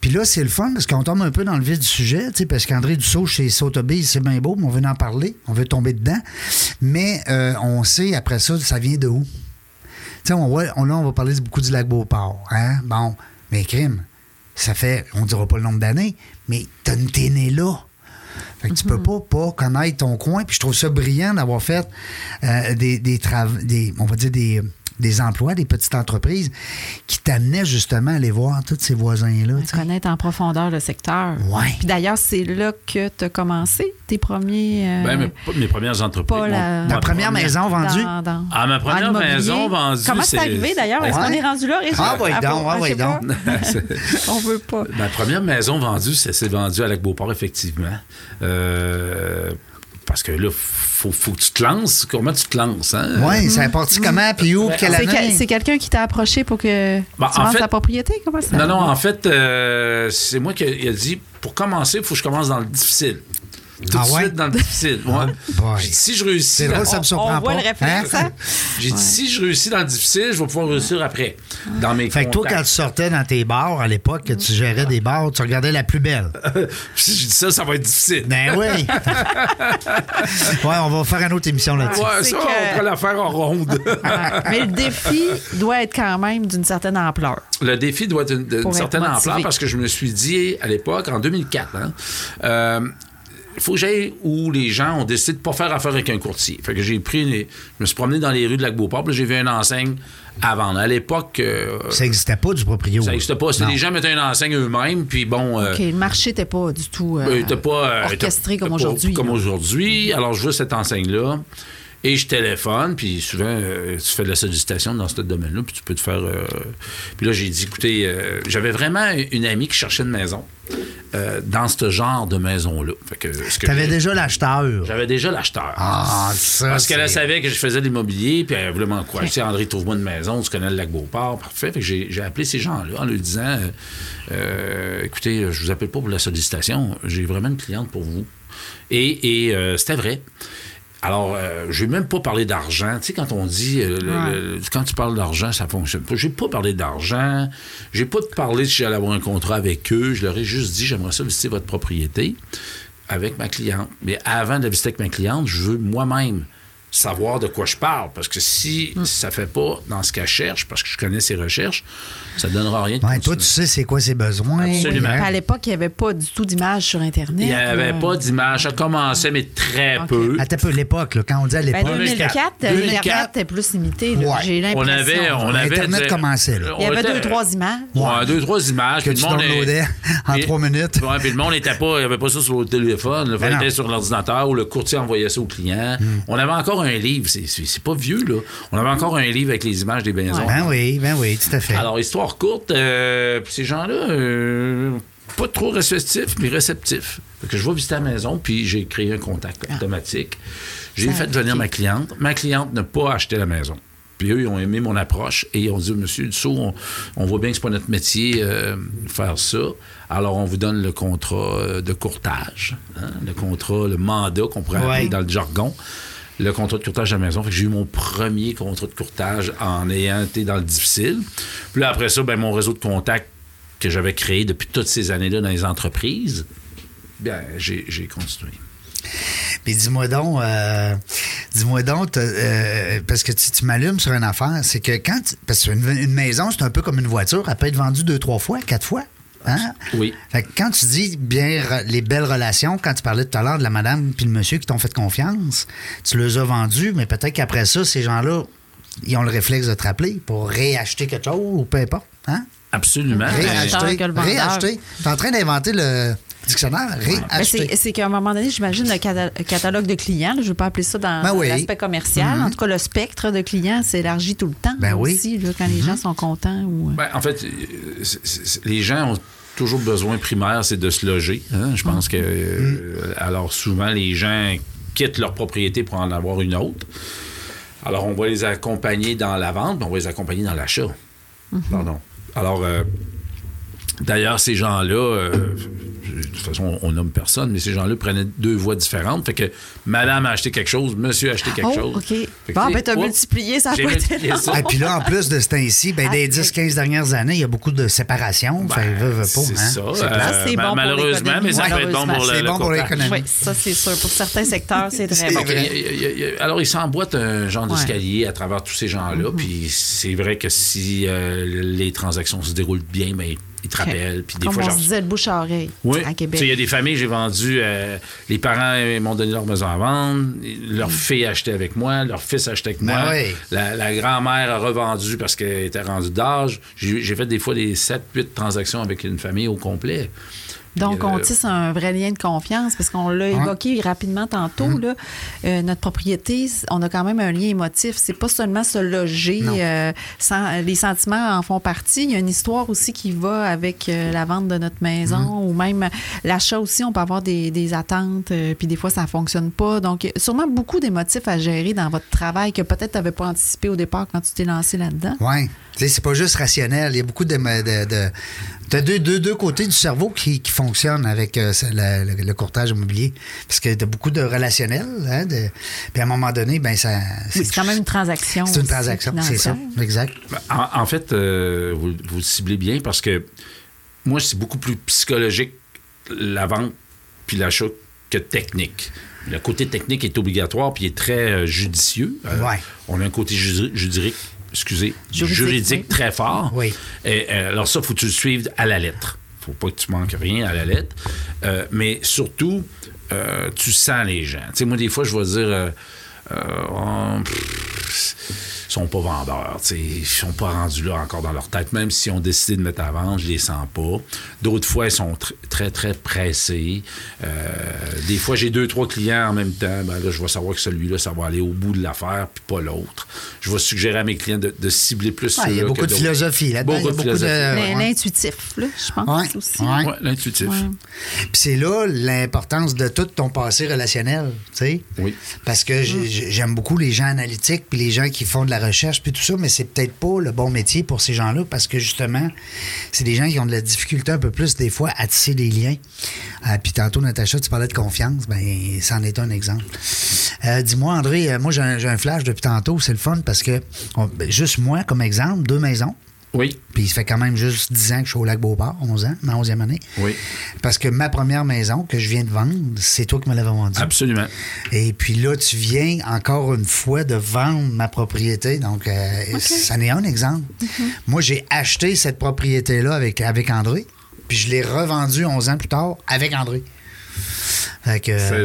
Puis là, c'est le fun, parce qu'on tombe un peu dans le vif du sujet, tu sais, parce qu'André Dussault, chez Sotheby's, c'est bien beau, mais on veut en parler, on veut tomber dedans. Mais euh, on sait, après ça, ça vient de où? Tu sais, on, voit- on, là, on va parler beaucoup du lac Beauport, hein? Bon, mais crime, ça fait, on dira pas le nombre d'années, mais t'as- t'es né là. Fait que tu peux pas pas connaître ton coin. Puis je trouve ça brillant d'avoir fait euh, des, des, des, on va dire des, des emplois, des petites entreprises qui t'amenaient justement à aller voir tous ces voisins-là. Connaître en profondeur le secteur. Ouais. Puis d'ailleurs, c'est là que tu as commencé tes premiers. euh, Ben, mais pas- mes premières entreprises. pas la- ma première maison vendue? dans- dans- Ah, ma première maison vendue. Comment c'est arrivé d'ailleurs? Est-ce Ouais. qu'on est rendu là? Ah, ouais, À donc, ah, sais pas. C'est- On veut pas. Ma première maison vendue, ça s'est vendu à Lac-Beauport, effectivement. Euh, parce que là, faut, faut que tu te lances. Comment tu te lances, hein? Oui, ça a parti comment, puis où, puis quelle C'est que- année? c'est quelqu'un qui t'a approché pour que Bah, tu en fait- ta propriété? Comment ça? Non, non, en fait, euh, c'est moi qui a, il a dit, pour commencer, il faut que je commence dans le difficile. Tout Ah de ouais? suite dans le difficile. Ouais. dit, si je réussis... C'est drôle, ça me surprend on voit pas. le réflexe, hein? J'ai dit, si je réussis dans le difficile, je vais pouvoir réussir après. Dans mes Fait que toi, quand tu sortais dans tes bars à l'époque, que tu gérais des bars, tu regardais la plus belle. Si j'ai dit ça, ça va être difficile. Ben oui. ouais, on va faire une autre émission là-dessus. Ouais, ça, que- on pourrait la faire en ronde. Mais le défi doit être quand même d'une certaine ampleur. Le défi doit être d'une certaine motivé. ampleur parce que je me suis dit à l'époque, en 2004, hein, euh, il faut que j'aille où les gens ont décidé de ne pas faire affaire avec un courtier. Fait que j'ai pris, les- je me suis promené dans les rues de Lac-Beauport, j'ai vu une enseigne à vendre. À l'époque, euh, Ça n'existait pas du proprio. ça n'existait pas. Les gens mettaient une enseigne eux-mêmes, puis bon. euh, OK, le marché n'était pas du tout euh, euh, pas, euh, orchestré comme aujourd'hui. Comme aujourd'hui. Alors, je vois cette enseigne-là. Et je téléphone, puis souvent, euh, tu fais de la sollicitation dans ce domaine-là, puis tu peux te faire... euh, Puis là, j'ai dit, écoutez, euh, j'avais vraiment une amie qui cherchait une maison dans ce genre de maison-là. Tu avais déjà l'acheteur. J'avais déjà l'acheteur. Ah, ça, Parce qu'elle savait que je faisais de l'immobilier, puis elle voulait m'encourager. Tu sais, André, trouve-moi une maison, tu connais le lac Beauport, parfait. Fait que j'ai appelé ces gens-là en leur disant écoutez, je vous appelle pas pour la sollicitation, j'ai vraiment une cliente pour vous. Et, et, euh, c'était vrai. Alors, euh, je n'ai même pas parlé d'argent. Tu sais, quand on dit, euh, le- Ouais. le- quand tu parles d'argent, ça fonctionne pas. J'ai pas parlé d'argent. J'ai pas parlé si j'allais avoir un contrat avec eux. Je leur ai juste dit, j'aimerais ça visiter votre propriété avec ma cliente. Mais avant de visiter avec ma cliente, je veux moi-même savoir de quoi je parle. Parce que si ça fait pas dans ce qu'elle cherche, parce que je connais ses recherches, ça ne donnera rien de Ouais, toi, tu sais c'est quoi ses besoins. Absolument. hein? À l'époque, il n'y avait pas du tout d'image sur Internet. Il n'y avait là. pas d'image. Ça commençait, mais très peu. Un peu l'époque, là, quand on dit à Ben, l'époque. 2004, 2004. Internet était plus limité. là. Ouais. J'ai On l'impression. avait, on avait Internet de- commençait, là. Il y on avait était- deux, trois images. Ouais, deux, trois images. Que puis tu le monde est- downloadais en trois minutes. Ouais, puis le monde n'était pas, il n'y avait pas ça sur le téléphone. Le Ben était non. sur l'ordinateur ou le courtier envoyait ça au client. Hmm. On avait encore un livre. C'est, pas vieux, là. On avait encore un livre avec les images des maisons. Ben oui, ben oui, tout à fait. Alors, histoire courte, euh, ces gens-là, euh, pas trop réceptifs, mais réceptifs. Fait que je vais visiter la maison, puis j'ai créé un contact automatique. J'ai fait venir ma cliente. Ma cliente n'a pas acheté la maison. Puis eux, ils ont aimé mon approche et ils ont dit, Monsieur Dussault, on, on voit bien que c'est pas notre métier euh, faire ça. Alors, on vous donne le contrat euh, de courtage, hein, le contrat, le mandat qu'on pourrait appeler Ouais. dans le jargon. Le contrat de courtage à la maison. J'ai eu mon premier contrat de courtage en ayant été dans le difficile. Puis après ça, ben, mon réseau de contacts que j'avais créé depuis toutes ces années-là dans les entreprises, bien, j'ai j'ai continué. Mais dis-moi donc, euh, dis-moi donc, euh, parce que tu, tu m'allumes sur une affaire, c'est que quand, tu- parce qu'une une maison, c'est un peu comme une voiture, elle peut être vendue deux, trois fois, quatre fois. Hein? Oui. Fait que quand tu dis bien les belles relations, quand tu parlais tout à l'heure de la madame puis le monsieur qui t'ont fait confiance, tu les as vendus, mais peut-être qu'après ça, ces gens-là, ils ont le réflexe de te rappeler pour réacheter quelque chose ou peu importe. Hein? Absolument. Ré- Réacheter. Réacheter. T'es en train d'inventer le dictionnaire. Réacheter. c'est qu'à un moment donné, j'imagine le cata- catalogue de clients, là, je ne veux pas appeler ça dans Ben oui. l'aspect commercial. Mhm. En tout cas, le spectre de clients s'élargit tout le temps Ben oui. aussi, là, quand les gens sont contents. Ou... Ben, en fait, euh, les gens ont toujours besoin primaire, c'est de se loger. hein. Je pense que, euh, alors souvent, les gens quittent leur propriété pour en avoir une autre. Alors, on va les accompagner dans la vente, mais on va les accompagner dans l'achat. Pardon. Alors, euh, d'ailleurs, ces gens-là, euh, de toute façon, on nomme personne, mais ces gens-là prenaient deux voies différentes. Fait que madame a acheté quelque chose, monsieur a acheté quelque oh, chose. OK. Fait Bon, ben, t'as multiplié, ça a pas été. Et puis là, en plus de ce temps-ci, ben, des Ah, 10-15 dernières années, il y a beaucoup de séparations. Ben, fait, veut, veut pas, c'est hein? ça. C'est Euh, c'est bon pour malheureusement, mais ça peut être bon pour C'est bon pour l'économie. Oui, ça, c'est sûr. Pour certains secteurs, c'est très bon. vrai. Il il il alors, ils s'emboîtent un genre Ouais. d'escalier à travers tous ces gens-là. Puis c'est vrai que si euh, les transactions se déroulent bien, ben, ils te rappellent. Puis des Comme fois, on j'en se disait, le bouche à oreille oui. à Québec. Il y a des familles, j'ai vendu. euh, les parents m'ont donné leur maison à vendre. Leur fille a acheté avec moi. Leur fils a acheté avec moi. oui. La, la grand-mère a revendu parce qu'elle était rendue d'âge. J'ai fait des fois des 7-8 transactions avec une famille au complet. Donc, Euh, on tisse un vrai lien de confiance parce qu'on l'a évoqué rapidement tantôt. Mm. Là, Euh, notre propriété, on a quand même un lien émotif. C'est pas seulement se loger. Euh, sans- les sentiments en font partie. Il y a une histoire aussi qui va avec euh, la vente de notre maison Mm. ou même l'achat aussi. On peut avoir des, des attentes, euh, puis des fois, ça fonctionne pas. Donc, il y a sûrement beaucoup d'émotifs à gérer dans votre travail que peut-être tu n'avais pas anticipé au départ quand tu t'es lancé là-dedans. Oui. C'est pas juste rationnel. Il y a beaucoup de. de, de T'as deux, deux, deux côtés du cerveau qui, qui fonctionnent avec euh, le, le- le courtage immobilier. Parce que t'as beaucoup de relationnel. Hein, de- puis à un moment donné, ben ça. Oui, c'est quand même une transaction. C'est une transaction, c'est ça. Exact. En, en fait, euh, vous, vous le ciblez bien parce que moi, c'est beaucoup plus psychologique la vente puis l'achat que technique. Le côté technique est obligatoire puis est très euh, judicieux. Euh, Ouais. On a un côté ju- juridique, excusez, Juridique, juridique, oui. très fort. Oui. Et, euh, alors ça, faut que tu le suives à la lettre. faut pas que tu manques rien à la lettre. Euh, mais surtout, euh, tu sens les gens. Tu sais, moi, des fois, je vais dire... euh, oh, pff, sont pas vendeurs, tu sais, ils sont pas rendus là encore dans leur tête. Même s'ils ont décidé de mettre à vendre, je les sens pas. D'autres fois, ils sont tr- très, très pressés. Euh, des fois, j'ai deux, trois clients en même temps. Ben là, je vais savoir que celui-là, ça va aller au bout de l'affaire, puis pas l'autre. Je vais suggérer à mes clients de, de cibler plus Ouais, il y a beaucoup de philosophie là-dedans. Beaucoup Il y a de beaucoup de. L'intuitif, là, je pense Ouais, aussi. ouais. Ouais, l'intuitif. Ouais. Puis c'est là l'importance de tout ton passé relationnel, tu sais. Oui. Parce que j'ai- j'ai- j'aime beaucoup les gens analytiques puis les gens qui font de la recherche puis tout ça, mais c'est peut-être pas le bon métier pour ces gens-là parce que justement, c'est des gens qui ont de la difficulté un peu plus des fois à tisser des liens. Euh, puis tantôt, Natacha, tu parlais de confiance, ben c'en est un exemple. Euh, Dis-moi, André, euh, moi j'ai un, flash depuis tantôt, c'est le fun parce que ben, juste moi, comme exemple, deux maisons. Oui. Puis ça fait quand même juste 10 ans que je suis au lac Beauport, 11 ans, ma 11e année. Oui. Parce que ma première maison que je viens de vendre, c'est toi qui me l'avais vendue. Absolument. Et puis là, tu viens encore une fois de vendre ma propriété. Donc, euh, ça n'est un exemple. Moi, j'ai acheté cette propriété-là avec, avec André, puis je l'ai revendue 11 ans plus tard avec André.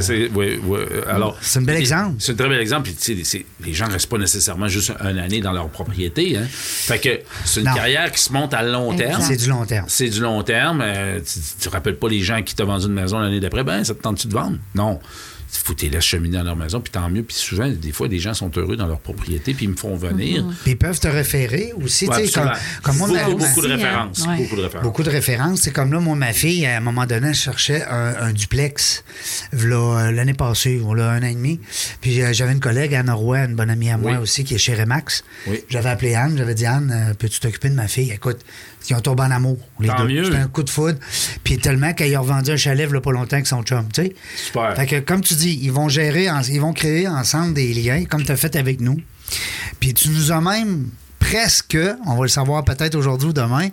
C'est- oui, oui, euh, C'est un bel exemple. C'est un très bel exemple. Puis, les gens ne restent pas nécessairement juste une année dans leur propriété. Hein. Fait que c'est une Non. carrière qui se monte à long terme. c'est du long terme. C'est du long terme. Euh, tu ne rappelles pas les gens qui t'ont vendu une maison l'année d'après. Ben, ça te tente-tu de vendre? Non. Il faut que tu les laisses cheminer dans leur maison, puis tant mieux. Puis souvent, des fois, les gens sont heureux dans leur propriété, puis ils me font venir. Puis ils peuvent te référer aussi. Ouais, tu sais, comme, comme moi, beaucoup, ma- beaucoup de références. Ouais. Beaucoup de références. Beaucoup de références. C'est comme là, moi, ma fille, à un moment donné, elle cherchait un, un duplex. V'là, euh, L'année passée, on l'a un an et demi. Puis euh, j'avais une collègue, Anne Roy, une bonne amie à moi Oui. aussi, qui est chez Remax. Oui. J'avais appelé Anne, j'avais dit Anne, euh, peux-tu t'occuper de ma fille? Écoute, ils ont tombé en amour, les Tant deux. C'était un coup de foudre. Puis tellement qu'elle a revendu un chalet, là, pas longtemps, avec son chum, tu sais. Super. Fait que, comme tu dis, ils vont gérer, en- ils vont créer ensemble des liens, comme tu as fait avec nous. Puis tu nous as même presque, on va le savoir peut-être aujourd'hui ou demain,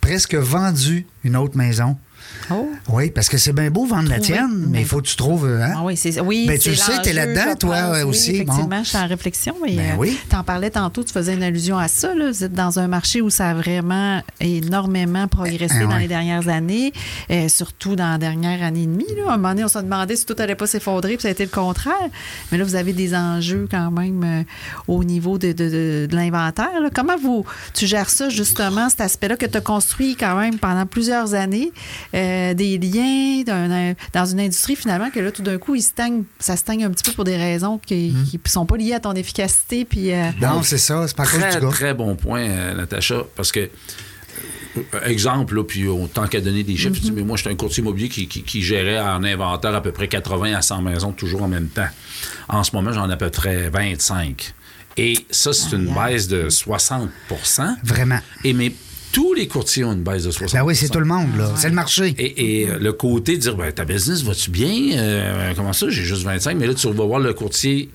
presque vendu une autre maison. Oh. Oui, parce que c'est bien beau vendre la tienne, mais il faut que tu trouves. hein? Ah oui, c'est oui. Ben, tu le sais, t'es l'enjeu, là-dedans, toi, Oui, aussi, Effectivement, bon. je suis en réflexion. Mais Ben euh, oui. t'en parlais tantôt, tu faisais une allusion à ça. Là. Vous êtes dans un marché où ça a vraiment énormément progressé Ah, dans ouais. les dernières années, euh, surtout dans la dernière année et demie. Là. À un moment donné, on se demandait si tout allait pas s'effondrer, puis ça a été le contraire. Mais là, vous avez des enjeux quand même euh, au niveau de, de- de- de l'inventaire. Comment vous tu gères ça justement, cet aspect-là que tu as construit quand même pendant plusieurs années, euh, des liens dans une industrie finalement que là, tout d'un coup, il stagne, ça stagne un petit peu pour des raisons qui ne sont pas liées à ton efficacité. Puis, euh, Non, c'est ça, c'est pas Très, du très bon point, euh, Natacha, parce que, exemple, là, puis on tant qu'à donner des chiffres, tu dis, mais moi, j'étais un courtier immobilier qui, qui- qui gérait en inventaire à peu près 80 à 100 maisons toujours en même temps. En ce moment, j'en ai à peu près 25. Et ça, c'est une baisse de 60% Vraiment. Et mais tous les courtiers ont une baisse de 60 Ben oui, c'est tout le monde, là. C'est le marché. et, et, euh, le côté de dire, ben, ta business, va-tu bien? Euh, comment ça? J'ai juste 25. Mais là, tu vas voir le courtier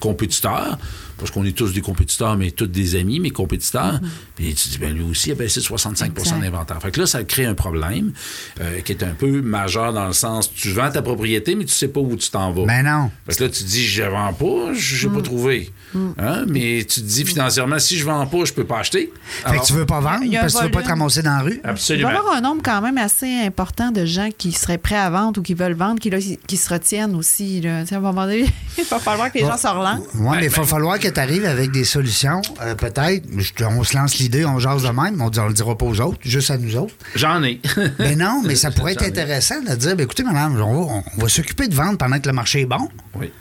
compétiteur, parce qu'on est tous des compétiteurs, mais tous des amis, mais compétiteurs. Puis tu dis, ben lui aussi, il a baissé de 65 Exact. d'inventaire. Fait que là, ça crée un problème euh, qui est un peu majeur dans le sens, tu vends ta propriété, mais tu sais pas où tu t'en vas. Ben non. Parce que là, tu dis, je vends pas, je n'ai pas trouvé. Hein? Mais tu te dis, financièrement, si je vends pas, je peux pas acheter. Fait que tu veux pas vendre parce que tu veux pas te ramasser dans la rue. il va Absolument. y avoir un nombre quand même assez important de gens qui seraient prêts à vendre ou qui veulent vendre, qui, là, qui se retiennent aussi. Là. À un moment donné, il va falloir que les gens se relancent. Oui, mais il va ben, falloir que tu arrives avec des solutions, euh, peut-être, on se lance on jase de même, on ne le dira pas aux autres, juste à nous autres. J'en ai. Ben non, mais ça pourrait être intéressant de dire, ben écoutez, madame, on va, on va s'occuper de vendre pendant que le marché est bon. Oui.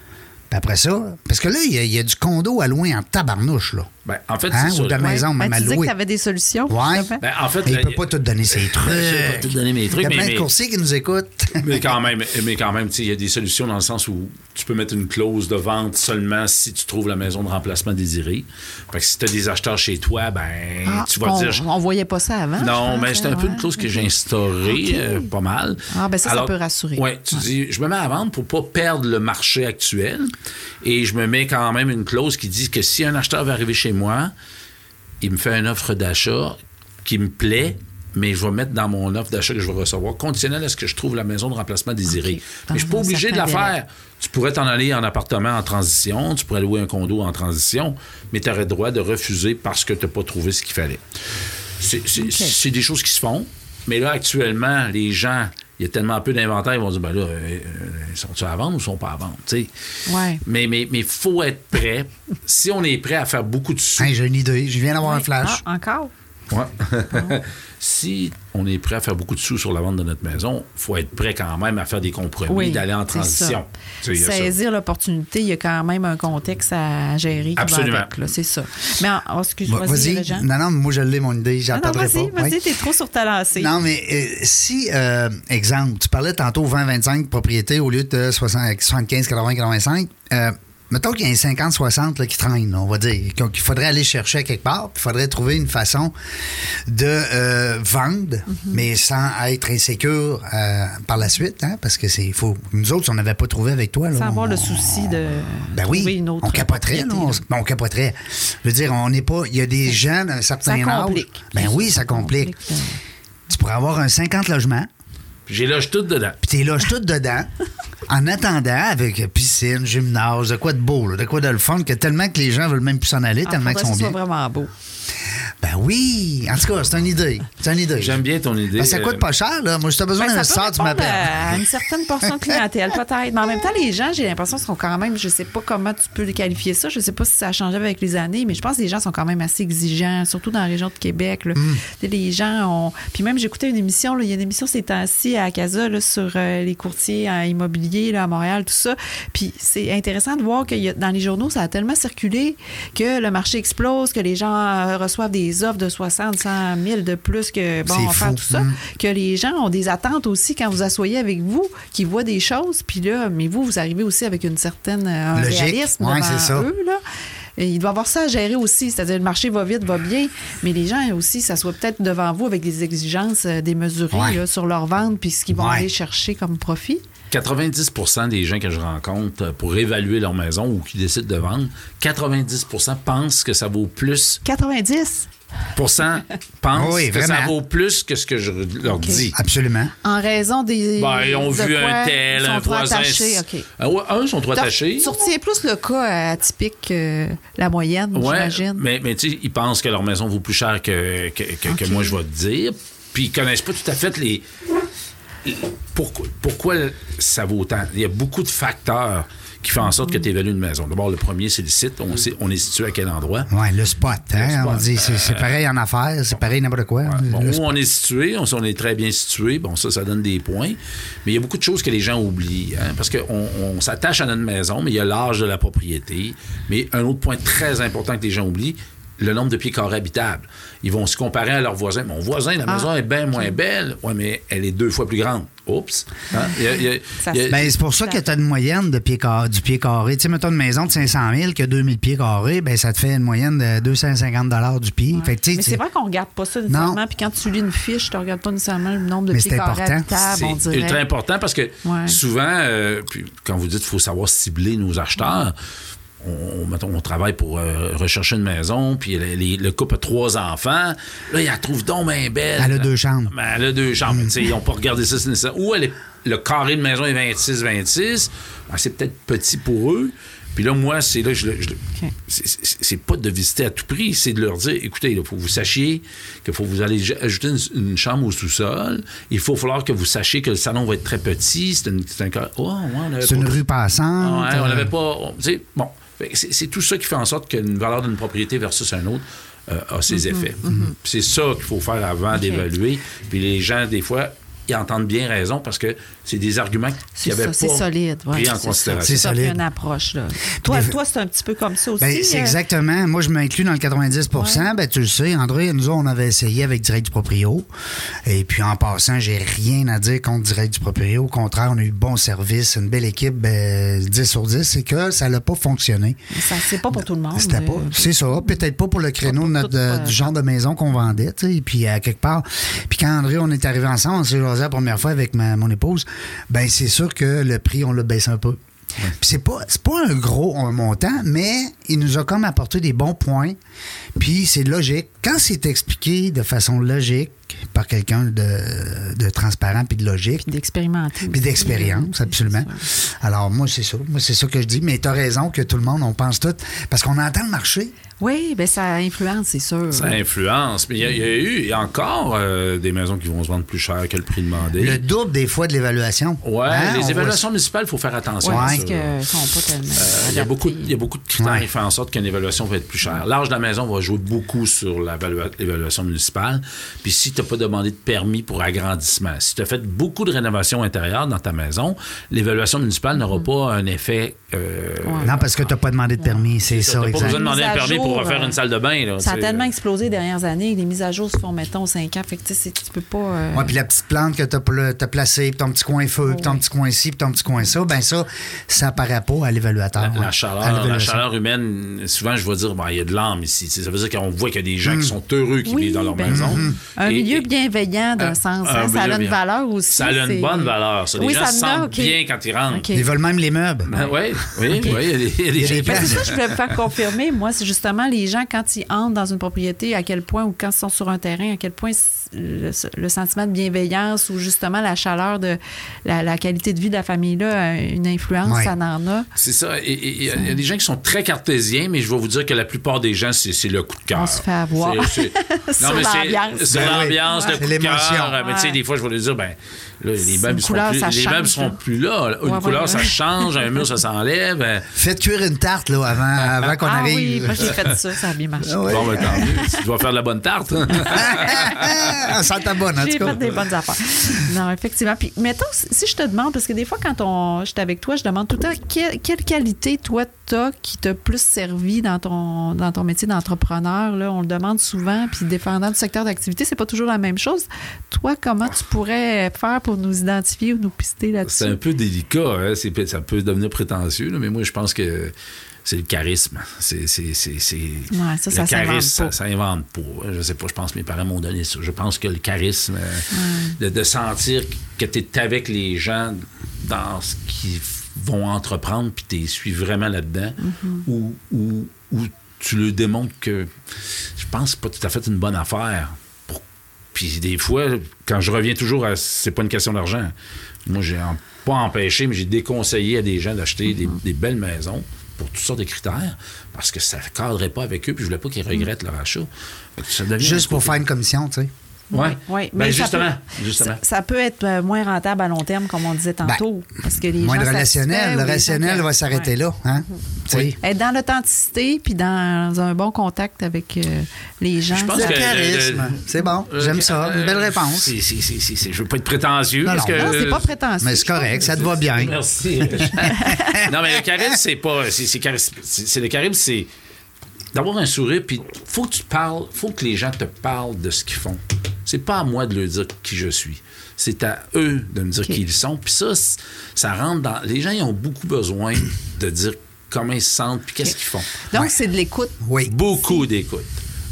Puis après ça, parce que là, il y, y a du condo à loin en tabarnouche, là. Ben, en fait, Hein, c'est de la maison, Ben, même à tu disais que tu avais des solutions. Ouais. justement. Ben, en fait, il la- peut pas tout donner ses trucs. Je peux pas tout donner mes trucs, Il y a plein mais- de coursiers qui nous écoutent. Mais quand même, mais quand même, tu sais, il y a des solutions dans le sens où tu peux mettre une clause de vente seulement si tu trouves la maison de remplacement désirée. Fait que si tu as des acheteurs chez toi, ben Ah, tu vas on, dire. on voyait pas ça avant. Non, mais c'est un hein, peu une ouais. clause que j'ai instaurée, euh, pas mal. Ah, ben ça, ça peut rassurer. Oui, tu dis, je me mets à vendre pour pas perdre le marché actuel et je me mets quand même une clause qui dit que si un acheteur va arriver chez moi, il me fait une offre d'achat qui me plaît, mais je vais mettre dans mon offre d'achat que je vais recevoir, conditionnel à ce que je trouve la maison de remplacement désirée. Mais je suis pas obligé de la faire. Tu pourrais t'en aller en appartement en transition, tu pourrais louer un condo en transition, mais tu aurais le droit de refuser parce que tu n'as pas trouvé ce qu'il fallait. C'est des choses qui se font, mais là, actuellement, les gens, il y a tellement peu d'inventaire, ils vont dire, ben là, euh, euh, sont-ils à vendre ou sont pas à vendre? tu sais? Ouais. Mais il mais, mais faut être prêt. si on est prêt à faire beaucoup de sous, Hey, J'ai une idée. Je viens d'avoir un Ouais. flash. Ah, encore? Ouais. si on est prêt à faire beaucoup de sous sur la vente de notre maison, faut être prêt quand même à faire des compromis, Oui, d'aller en transition. Il ça. Saisir l'opportunité, il y a quand même un contexte à gérer. Absolument. c'est ça. Mais oh, excuse, Bah, vas-y, Vas-y. Non, non, mais moi, je l'ai, mon idée. J'en Non, non, parlerai vas-y, pas. vas-y, Ouais. t'es trop sur ta lancée. Non, mais euh, si, euh, exemple, tu parlais tantôt 20-25 propriétés au lieu de 60 75, 80, 85, euh, mettons qu'il y a un 50-60 là, qui traîne, on va dire, qu'il faudrait aller chercher quelque part, puis il faudrait trouver une façon de euh, vendre, Mhm. mais sans être insécure euh, par la suite, hein, parce que c'est faut. Nous autres, on n'avait pas trouvé avec toi, là, Sans avoir le souci de ben trouver oui, une autre on capoterait, là, on, ben, on capoterait. Je veux dire, on n'est pas. Il y a des gens d'un certain Ça âge. complique. Ben oui, ça complique. euh, Tu pourrais avoir un 50 logements, Puis J'ai loge tout dedans. puis t'es loges tout dedans, en attendant, avec piscine, gymnase, de quoi de beau, là, de quoi de le fun, que tellement que les gens veulent même plus s'en aller, Ah, tellement qu'ils sont que bien. soit vraiment beau. Ben oui, en tout cas, c'est une idée. C'est une idée. J'aime bien ton idée. Ben, ça euh, coûte pas cher, là. Moi, si t'as besoin Ben, d'un sort, tu m'appelles. à une certaine portion de clientèle, peut-être. Mais en même temps, les gens, j'ai l'impression, sont quand même, je sais pas comment tu peux les qualifier ça. Je sais pas si ça a changé avec les années, mais je pense que les gens sont quand même assez exigeants, surtout dans la région de Québec. là. Mm. Sais, Les gens ont. Puis même, j'écoutais une émission, là, il y a une émission ces temps-ci à Casa là, sur euh, les courtiers en immobilier là, à Montréal, tout ça. Puis c'est intéressant de voir que y a- dans les journaux, ça a tellement circulé que le marché explose, que les gens euh, reçoivent des offres de 60, 100 000 de plus que bon, on fou. tout ça. Mm. Que les gens ont des attentes aussi quand vous asseyez avec vous, qui voient des choses. Puis là, mais vous, vous arrivez aussi avec une certaine euh, un Logique. réalisme Ouais, devant c'est ça. eux. Là. Et il doit avoir ça à gérer aussi. C'est-à-dire, le marché va vite, va bien, mais les gens aussi, ça soit peut-être devant vous avec des exigences euh, démesurées Ouais. là, sur leur vente, puis ce qu'ils vont Ouais. aller chercher comme profit. 90% des gens que je rencontre euh, pour évaluer leur maison ou qui décident de vendre, 90% pensent que ça vaut plus 90% pensent Oui, que ça vaut plus que ce que je leur dis. Absolument. en raison des. Ben, ils ont de vu un tel, ils sont un trop voisin. attachés. OK. Ah ouais, un, ils sont trop Tu attachés. tu retiens plus le cas atypique que la moyenne, Ouais, j'imagine. mais, mais tu sais, ils pensent que leur maison vaut plus cher que, que, que- moi je vais te dire. Puis ils connaissent pas tout à fait les. Pourquoi, pourquoi ça vaut autant? Il y a beaucoup de facteurs qui font en sorte que tu évalues une maison. D'abord, le premier, c'est le site. On, sait, on est situé à quel endroit? Ouais, le spot, hein? spot. On dit, c'est c'est pareil en affaires, c'est pareil n'importe quoi. Bon, où spot. on est situé, on, on est très bien situé, bon, ça, ça donne des points. Mais il y a beaucoup de choses que les gens oublient, hein, parce qu'on on s'attache à notre maison, mais il y a l'âge de la propriété. Mais un autre point très important que les gens oublient, le nombre de pieds carrés habitables. Ils vont se comparer à leur voisin. Mon voisin, la Ah, maison est bien moins belle. Oui, mais elle est deux fois plus grande. Oups. Hein? Ben, c'est pour ça que tu as une moyenne de pieds car- du pied carré. Tu sais, mettons une maison de 500 000 qui a 2000 pieds carrés, ben, ça te fait une moyenne de 250 du pied. Fait que, Mais c'est vrai qu'on regarde pas ça nécessairement. Puis quand tu lis une fiche, tu regardes pas nécessairement le nombre de Mais pieds c'est carrés important. habitables, C'est ultra important parce que Ouais. souvent, euh, puis quand vous dites qu'il faut savoir cibler nos acheteurs, on, mettons, on travaille pour euh, rechercher une maison, puis les- les- le couple a trois enfants. Là, ils la trouvent donc bien belle. Elle a deux chambres. Ben, elle a deux chambres. Sais, Ils n'ont pas regardé ça, c'est. Ou elle est- le carré de maison est 26-26. Ben, c'est peut-être petit pour eux. Puis là, moi, c'est là, je, je le- OK. c'est- pas de visiter à tout prix, c'est de leur dire, écoutez, il faut que vous sachiez qu'il faut que vous allez ajouter une, une chambre au sous-sol. Il faut falloir que vous sachiez que le salon va être très petit. C'est une- un. Oh, ouais, une pas- rue passante. Ouais, on euh, n'avait pas. on- tu sais, bon. Que C'est tout ça qui fait en sorte qu'une valeur d'une propriété versus un autre euh, a ses Mm-hmm. effets. Puis C'est ça qu'il faut faire avant d'évaluer. Puis les gens, des fois, ils entendent bien raison parce que c'est des arguments qu'ils n'avaient ça, pas c'est solide. ouais, pris en c'est considération. C'est solide. une approche. Là. Toi, des- toi c'est un petit peu comme ça aussi. Ben, c'est euh, exactement. Moi, je m'inclus dans le 90% ben, Tu le sais, André, nous, on avait essayé avec Direct du Proprio. Et puis, en passant, j'ai rien à dire contre Direct du Proprio. Au contraire, on a eu bon service, une belle équipe, ben, 10 sur 10. C'est que ça n'a pas fonctionné. Ça, c'est pas pour tout le monde. C'était pas. euh, C'est ça. Peut-être pas pour le créneau pour de notre- tout, euh, du genre de maison qu'on vendait, tu sais. Puis à quelque part. Puis quand André, on est arrivé ensemble, on s'est jasé la première fois avec ma- mon épouse, ben c'est sûr que le prix, on l'a baissé un peu. Puis c'est pas, pas un gros un montant, mais il nous a comme apporté des bons points. Puis c'est logique. Quand c'est expliqué de façon logique par quelqu'un de, de transparent puis de logique, Puis d'expérimenter. puis d'expérience, absolument. Alors, moi, c'est ça. Moi, c'est ça que je dis. Mais tu as raison que tout le monde, on pense tout. Parce qu'on entend le marché. Oui, ben ça influence, c'est sûr. Ça influence. Mais il y, a- il y a eu, il y a encore euh, des maisons qui vont se vendre plus cher que le prix demandé. Le double des fois de l'évaluation. Ouais, Hein, les voit évaluations municipales, il faut faire attention. Ouais, à parce qu'ils sont pas tellement. Euh, Il y, a beaucoup, il y a beaucoup de critères Ouais. qui font en sorte qu'une évaluation va être plus chère. L'âge de la maison va jouer beaucoup sur l'évaluation municipale. Puis si tu n'as pas demandé de permis pour agrandissement, si tu as fait beaucoup de rénovations intérieures dans ta maison, l'évaluation municipale n'aura Mm. pas un effet. euh, Non, parce que tu n'as pas demandé de permis. C'est Tu ça, n'as pas besoin de demander un permis pour refaire euh, une salle de bain. là, Ça a tellement explosé les dernières années. Les mises à jour se font, mettons, 5 ans. Fait que tu tu peux pas. euh, Ouais, puis la petite plante que tu as, placée, puis ton petit coin feu, puis ton petit coin ci, puis ton petit coin ça, ben ça, ça apparaît pas à l'évaluateur. La, ouais. la À chaleur, la chaleur humaine, souvent, je vais dire, ben, il y a de l'âme ici. Ça veut dire qu'on voit qu'il y a des gens Mm. qui sont heureux qui Oui, vivent dans leur ben, maison. Un Et- milieu bienveillant d'un un- sens. un hein, ça a une valeur aussi. Ça a une bonne valeur. Ça. Les Oui, gens ça se sentent bien quand ils rentrent. Ils veulent même les meubles. Ben, oui, oui, oui. Il y a des, il y a des c'est ça que je voulais me faire confirmer? Moi, c'est justement les gens, quand ils entrent dans une propriété, à quel point, ou quand ils sont sur un terrain, à quel point le, le sentiment de bienveillance ou justement la chaleur de la, la qualité de vie de la famille-là a une influence, Ouais. ça en a. C'est ça. Il y, a- il y a des gens qui sont très cartésiens, mais je vais vous dire que la plupart des gens, c'est le coup de cœur. On se fait avoir. C'est- l'ambiance. Ben l'ambiance, le coup de L'émotion. cœur. Mais tu sais, des fois, je vais leur dire, ben, là, les meubles seront couleur, plus, meubles seront là. plus là. Une Ouais, couleur, ouais, ça change. Un mur, ça s'enlève. Faites cuire une tarte là, avant, avant qu'on ah arrive. oui, moi j'ai fait ça, ça a bien marché. Ah ouais. Bon, ben. Tu dois faire de la bonne tarte. hein. Ah, ça t'a bonne, en J'ai tout cas. fait des bonnes affaires. Non, effectivement. Puis, mettons, si je te demande, parce que des fois, quand on, j'étais avec toi, je demande tout le temps quelle, quelle qualité, toi, t'as qui t'a plus servi dans ton, dans ton métier d'entrepreneur. Là, on le demande souvent, puis dépendant du secteur d'activité, c'est pas toujours la même chose. Toi, comment tu pourrais faire pour nous identifier ou nous pister C'est là-dessus? un peu délicat. hein? C'est- Ça peut devenir prétentieux, là, mais moi, je pense que c'est le charisme. C'est, c'est, c'est, c'est- Ouais, ça, le ça charisme, ça, ça invente pas. Je sais pas, je pense que mes parents m'ont donné ça. Je pense que le charisme, euh, de, de sentir que tu es avec les gens dans ce qu'ils vont entreprendre, puis tu suis vraiment là-dedans, Mm-hmm. ou, ou, ou tu leur démontres que je pense pas tout à fait une bonne affaire. Pour- Puis des fois, quand je reviens toujours à c'est pas une question d'argent, moi, j'ai pas empêché, mais j'ai déconseillé à des gens d'acheter des, des belles maisons pour toutes sortes de critères parce que ça ne cadrait pas avec eux, puis je voulais pas qu'ils regrettent leur achat. Ça Juste pour faire une commission, tu sais. Ouais. Oui, Ben, mais ça justement, peut- justement. Ça, ça peut être euh, moins rentable à long terme, comme on disait tantôt. parce que les Moins de gens relationnel. satisfaits Le gens relationnel qui- va s'arrêter Ouais. là. Hein? Oui. Être dans l'authenticité puis dans un bon contact avec euh, les gens. Je pense Le que- charisme. le- C'est bon. Euh, J'aime ça. Une belle euh, réponse. c'est- c'est- c'est- c'est- c'est- je veux pas être prétentieux. Non, parce non. que- Non, c'est pas prétentieux. Mais c'est correct. Ça te va bien. Merci. non, mais le charisme, c'est pas. C'est, c'est charisme- c'est- c'est le charisme, c'est d'avoir un sourire, puis faut que tu parles, faut que les gens te parlent de ce qu'ils font. C'est pas à moi de leur dire qui je suis. C'est à eux de me dire qui ils sont. Puis ça, ça rentre dans. Les gens, ils ont beaucoup besoin de dire comment ils se sentent, puis qu'est-ce qu'ils font. Donc, c'est de l'écoute. Oui. Beaucoup d'écoute.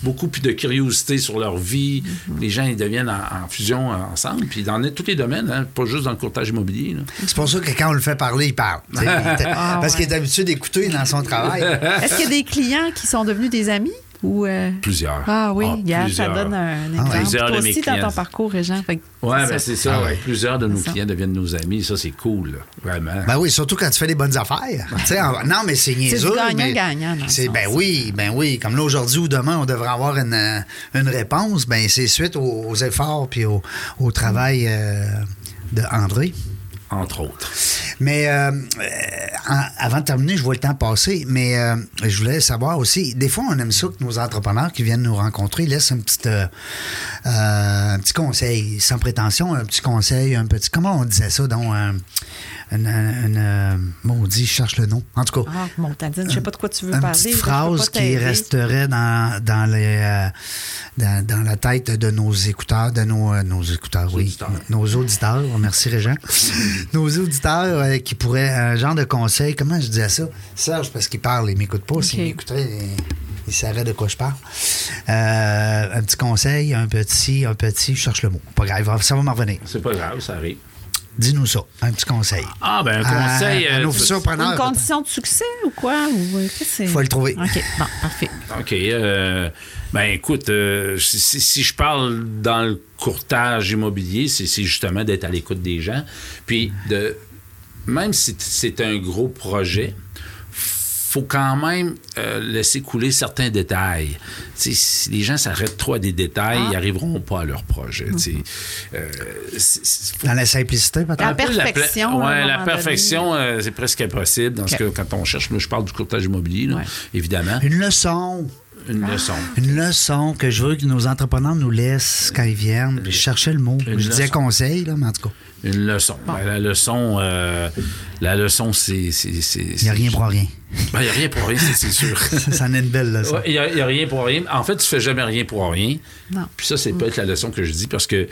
Beaucoup puis de curiosité sur leur vie. Les gens, ils deviennent en, en fusion ensemble. Puis dans tous les domaines, hein, pas juste dans le courtage immobilier. C'est pour ça que quand on le fait parler, il parle. Il Ah, Parce ouais. qu'il est habitué d'écouter dans son travail. Est-ce qu'il y a des clients qui sont devenus des amis? Ou, euh, Plusieurs. Ah oui, Ah, ça donne un Ah, exemple. plusieurs Toi de mes aussi, dans clients. ton parcours, Régent. Ouais, ben c'est ça. Ah ouais. Plusieurs de nos clients deviennent nos amis. Ça, c'est cool, là. vraiment. Ben oui, surtout quand tu fais des bonnes affaires. Tu sais, en- Non, mais c'est niaiseux. gagnant-gagnant, dans c'est- sens. Ben oui, ben oui. Comme là, aujourd'hui ou demain, on devrait avoir une, euh, une réponse. Ben c'est suite aux, aux efforts puis au, au travail euh, de André. Entre autres. Mais euh, euh, avant de terminer, je vois le temps passer, mais euh, je voulais savoir aussi, des fois, on aime ça que nos entrepreneurs qui viennent nous rencontrer laissent un petit, euh, un petit conseil, sans prétention, un petit conseil, un petit... Comment on disait ça, donc? Un- une, une, euh, maudit, je cherche le nom. En tout cas, Ah, Montadine, je sais pas de quoi tu veux une parler. petite phrase qui resterait dans, dans, les, euh, dans, dans la tête de nos écouteurs, de nos, euh, nos écouteurs, oui, Auditeurs. nos auditeurs. Merci, Régent. nos auditeurs euh, qui pourraient, un genre de conseil, comment je disais ça? Serge, parce qu'il parle, il m'écoute pas. S'il m'écouterait, il, il saurait de quoi je parle. Euh, un petit conseil, un petit, un petit, je cherche le mot. Pas grave, ça va m'en revenir. C'est pas grave, ça arrive. Dis-nous ça, un petit conseil. Ah, ben un conseil. À- à euh, nos Une condition de succès ou quoi? Ou, euh, qu'est-ce que c'est? Faut le trouver. OK, bon, parfait. OK. euh, ben écoute, euh, si, si je parle dans le courtage immobilier, c'est justement d'être à l'écoute des gens. Puis de même si c'est un gros projet, faut quand même euh, laisser couler certains détails. Si les gens s'arrêtent trop à des détails, Ah. ils n'arriveront pas à leur projet. Mhm. Euh, c'est- c'est- Dans la simplicité, peut-être? La la pla- perfection, ouais, la moment perfection, euh, c'est presque impossible. Dans ce quand on cherche, moi, je parle du courtage immobilier, là, Ouais. évidemment. Une leçon. Une leçon. Une leçon que je veux que nos entrepreneurs nous laissent quand ils viennent. Puis je cherchais le mot. Une je disais conseil, là, mais en tout cas, Une leçon. Ben, la leçon, euh, la leçon, c'est. c'est- c'est- il n'y a rien pour rien. Ben, Il n'y a rien pour rien, c'est sûr. ça en est une belle leçon. Ouais, Il n'y a, il y a rien pour rien. En fait, tu fais jamais rien pour rien. Non. Puis ça, c'est peut-être la leçon que je dis parce que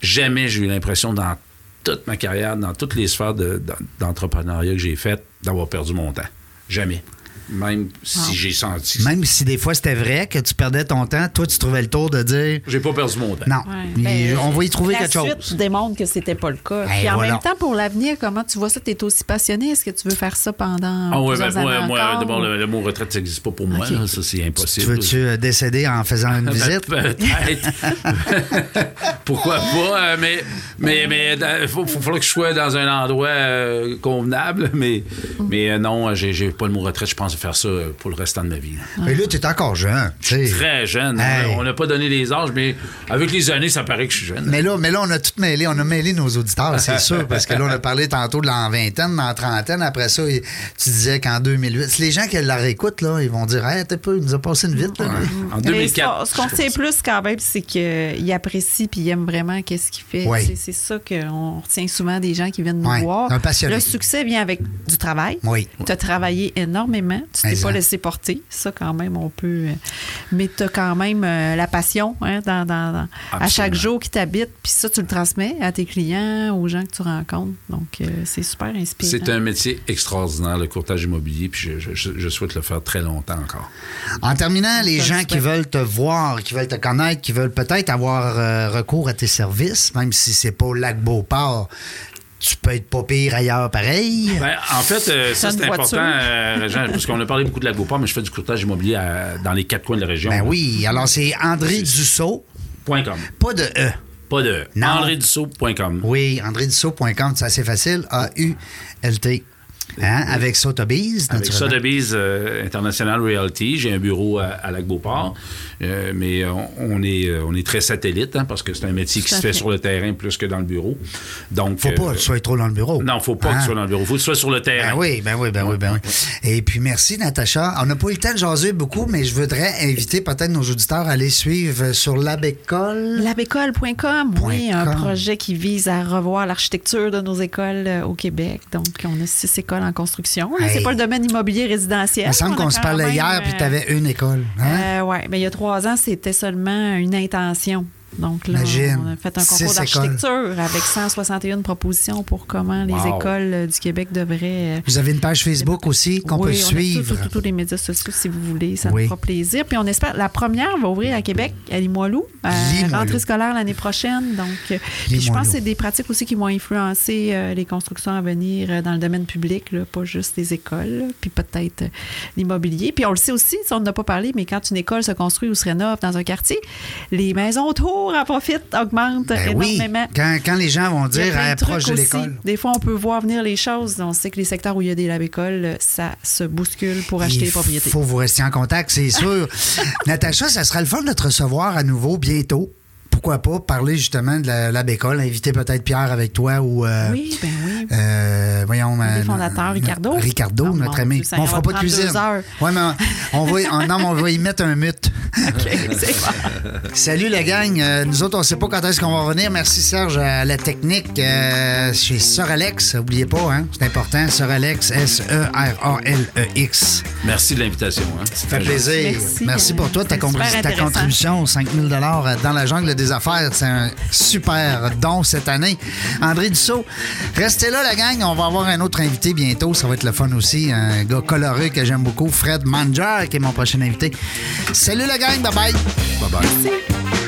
jamais j'ai eu l'impression dans toute ma carrière, dans toutes les sphères de- d'en- d'entrepreneuriat que j'ai faites, d'avoir perdu mon temps. Jamais. Même si j'ai senti. Même si des fois c'était vrai que tu perdais ton temps, toi, tu trouvais le tour de dire J'ai pas perdu mon temps. non. Ouais. Ben, on va y trouver la quelque chose. suite démontre que c'était pas le cas. Ben, Puis en voilà. même temps, pour l'avenir, comment tu vois ça? Tu es aussi passionné? Est-ce que tu veux faire ça pendant Ah ouais, plusieurs ben, moi, moi, d'abord, le, le mot retraite, ça n'existe pas pour moi. Là. Ça, c'est Tu impossible. veux-tu euh, décéder en faisant une Ben, visite? Peut-être. Pourquoi pas? euh, Mais mais mais il faut, faut, falloir que je sois dans un endroit euh, convenable. Mais mais euh, non, j'ai j'ai pas le mot retraite. Je pense faire ça euh, pour le restant de ma vie. Mais là, tu es encore jeune. Très jeune. Hey. On n'a pas donné les âges, mais avec les années, ça paraît que je suis jeune. Mais là, mais là, on a tout mêlé. On a mêlé nos auditeurs, c'est sûr. Parce que là, on a parlé tantôt de l'an vingtaine, l'an trentaine. Après ça, tu disais qu'en 2008. Si les gens qui la réécoutent, là, ils vont dire Hey, t'es pas, il nous a passé une vite. là. En Mais 2004. ce qu'on- ce sait plus quand même, c'est qu'il apprécie puis il aime vraiment qu'est-ce qu'il fait. Oui. C'est- C'est ça qu'on retient souvent des gens qui viennent nous Ouais, voir. un passionné. Le succès vient avec du travail. Oui. Tu as travaillé énormément. Tu t'es pas laissé porter. Ça, quand même, on peut. euh, Mais tu as quand même euh, la passion hein, dans, dans- dans- à chaque jour qui t'habite. Puis ça, tu le transmets à tes clients, aux gens que tu rencontres. Donc, euh, c'est super inspirant. C'est un métier extraordinaire, le courtage immobilier, puis je, je- je souhaite le faire très longtemps encore. En terminant, les gens qui veulent te voir, qui veulent te connaître, qui veulent peut-être avoir euh, recours à tes services, même si c'est pas au lac Beauport, tu peux être pas pire ailleurs pareil. Ben, en fait, euh, ça, c'est important, euh, Régent, parce qu'on a parlé beaucoup de la Beauport, mais je fais du courtage immobilier à- dans les quatre coins de la région. Ben oui. Alors, c'est André Dussault, Point .com. pas de E. Pas de Non. andredussault.com. Oui, andredussault.com, c'est assez facile. A-U-L-T. Hein, Avec Sotheby's, Avec. Sotheby's euh, International Realty, j'ai un bureau à, à Lac-Beauport, euh, mais on, on est, euh, on est très satellite, hein, parce que c'est un métier qui se fait fait. sur le terrain plus que dans le bureau. Donc, Faut pas euh, que tu sois trop dans le bureau. Non, faut pas Hein? que tu sois dans le bureau. faut que tu sois sur le terrain. Ben oui, ben oui, ben oui, ben oui. Et puis merci, Natacha. On n'a pas eu le temps de jaser beaucoup, mais je voudrais inviter peut-être nos auditeurs à aller suivre sur l'abécole. Labécole.com, oui, un projet qui vise à revoir l'architecture de nos écoles au Québec. Donc, on a six écoles en construction. Hey. C'est pas le domaine immobilier résidentiel. Il me semble qu'on se parlait même, hier, puis euh, tu avais une école. Hein? oui, mais il y a trois ans, c'était seulement une intention. Donc là, Imagine, on a fait un concours d'architecture avec 161 propositions pour comment les Wow. écoles euh, du Québec devraient... euh, Vous avez une page Facebook aussi qu'on oui, peut on suivre. tous- les médias sociaux, si vous voulez. Ça Oui. nous fera plaisir. Puis on espère, la première va ouvrir à Québec, à Limoilou, à Limoilou. rentrée scolaire l'année prochaine. Donc, euh, puis je pense que c'est des pratiques aussi qui vont influencer euh, les constructions à venir euh, dans le domaine public, là, pas juste les écoles, puis peut-être euh, l'immobilier. Puis on le sait aussi, ça, on n'a pas parlé, mais quand une école se construit ou se rénove dans un quartier, les maisons autour en profitent, augmentent Ben oui, énormément. quand, quand les gens vont Il dire à trucs proche de l'école. Des fois, on peut voir venir les choses. On sait que les secteurs où il y a des labécoles, ça se bouscule pour acheter Il les propriétés. faut vous rester en contact, c'est sûr. Natacha, ça sera le fun de te recevoir à nouveau bientôt pourquoi pas parler justement de la, la bécole, inviter peut-être Pierre avec toi ou. euh, Oui, ben oui. euh, voyons. Les euh, fondateurs, Ricardo. Ricardo, Oh, notre ami. On fera pas de cuisine. deux heures. Ouais, mais on va, on- non, mais on va y mettre un mute. OK, c'est bon. Salut la gang. Euh, nous autres, on sait pas quand est-ce qu'on va revenir. Merci Serge à la technique euh, chez Sœur Alex. Oubliez pas, hein, c'est important. Sœur Alex, S-E-R-A-L-E-X. Merci de l'invitation. Hein. Ça fait plaisir. Merci, pour toi, euh, ta, ta contribution, 5 000 dans la jungle affaires. C'est un super don cette année. André Dussault, restez là, la gang. On va avoir un autre invité bientôt. Ça va être le fun aussi. Un gars coloré que j'aime beaucoup, Fred Manger, qui est mon prochain invité. Salut, la gang. Bye-bye. Bye bye. Merci.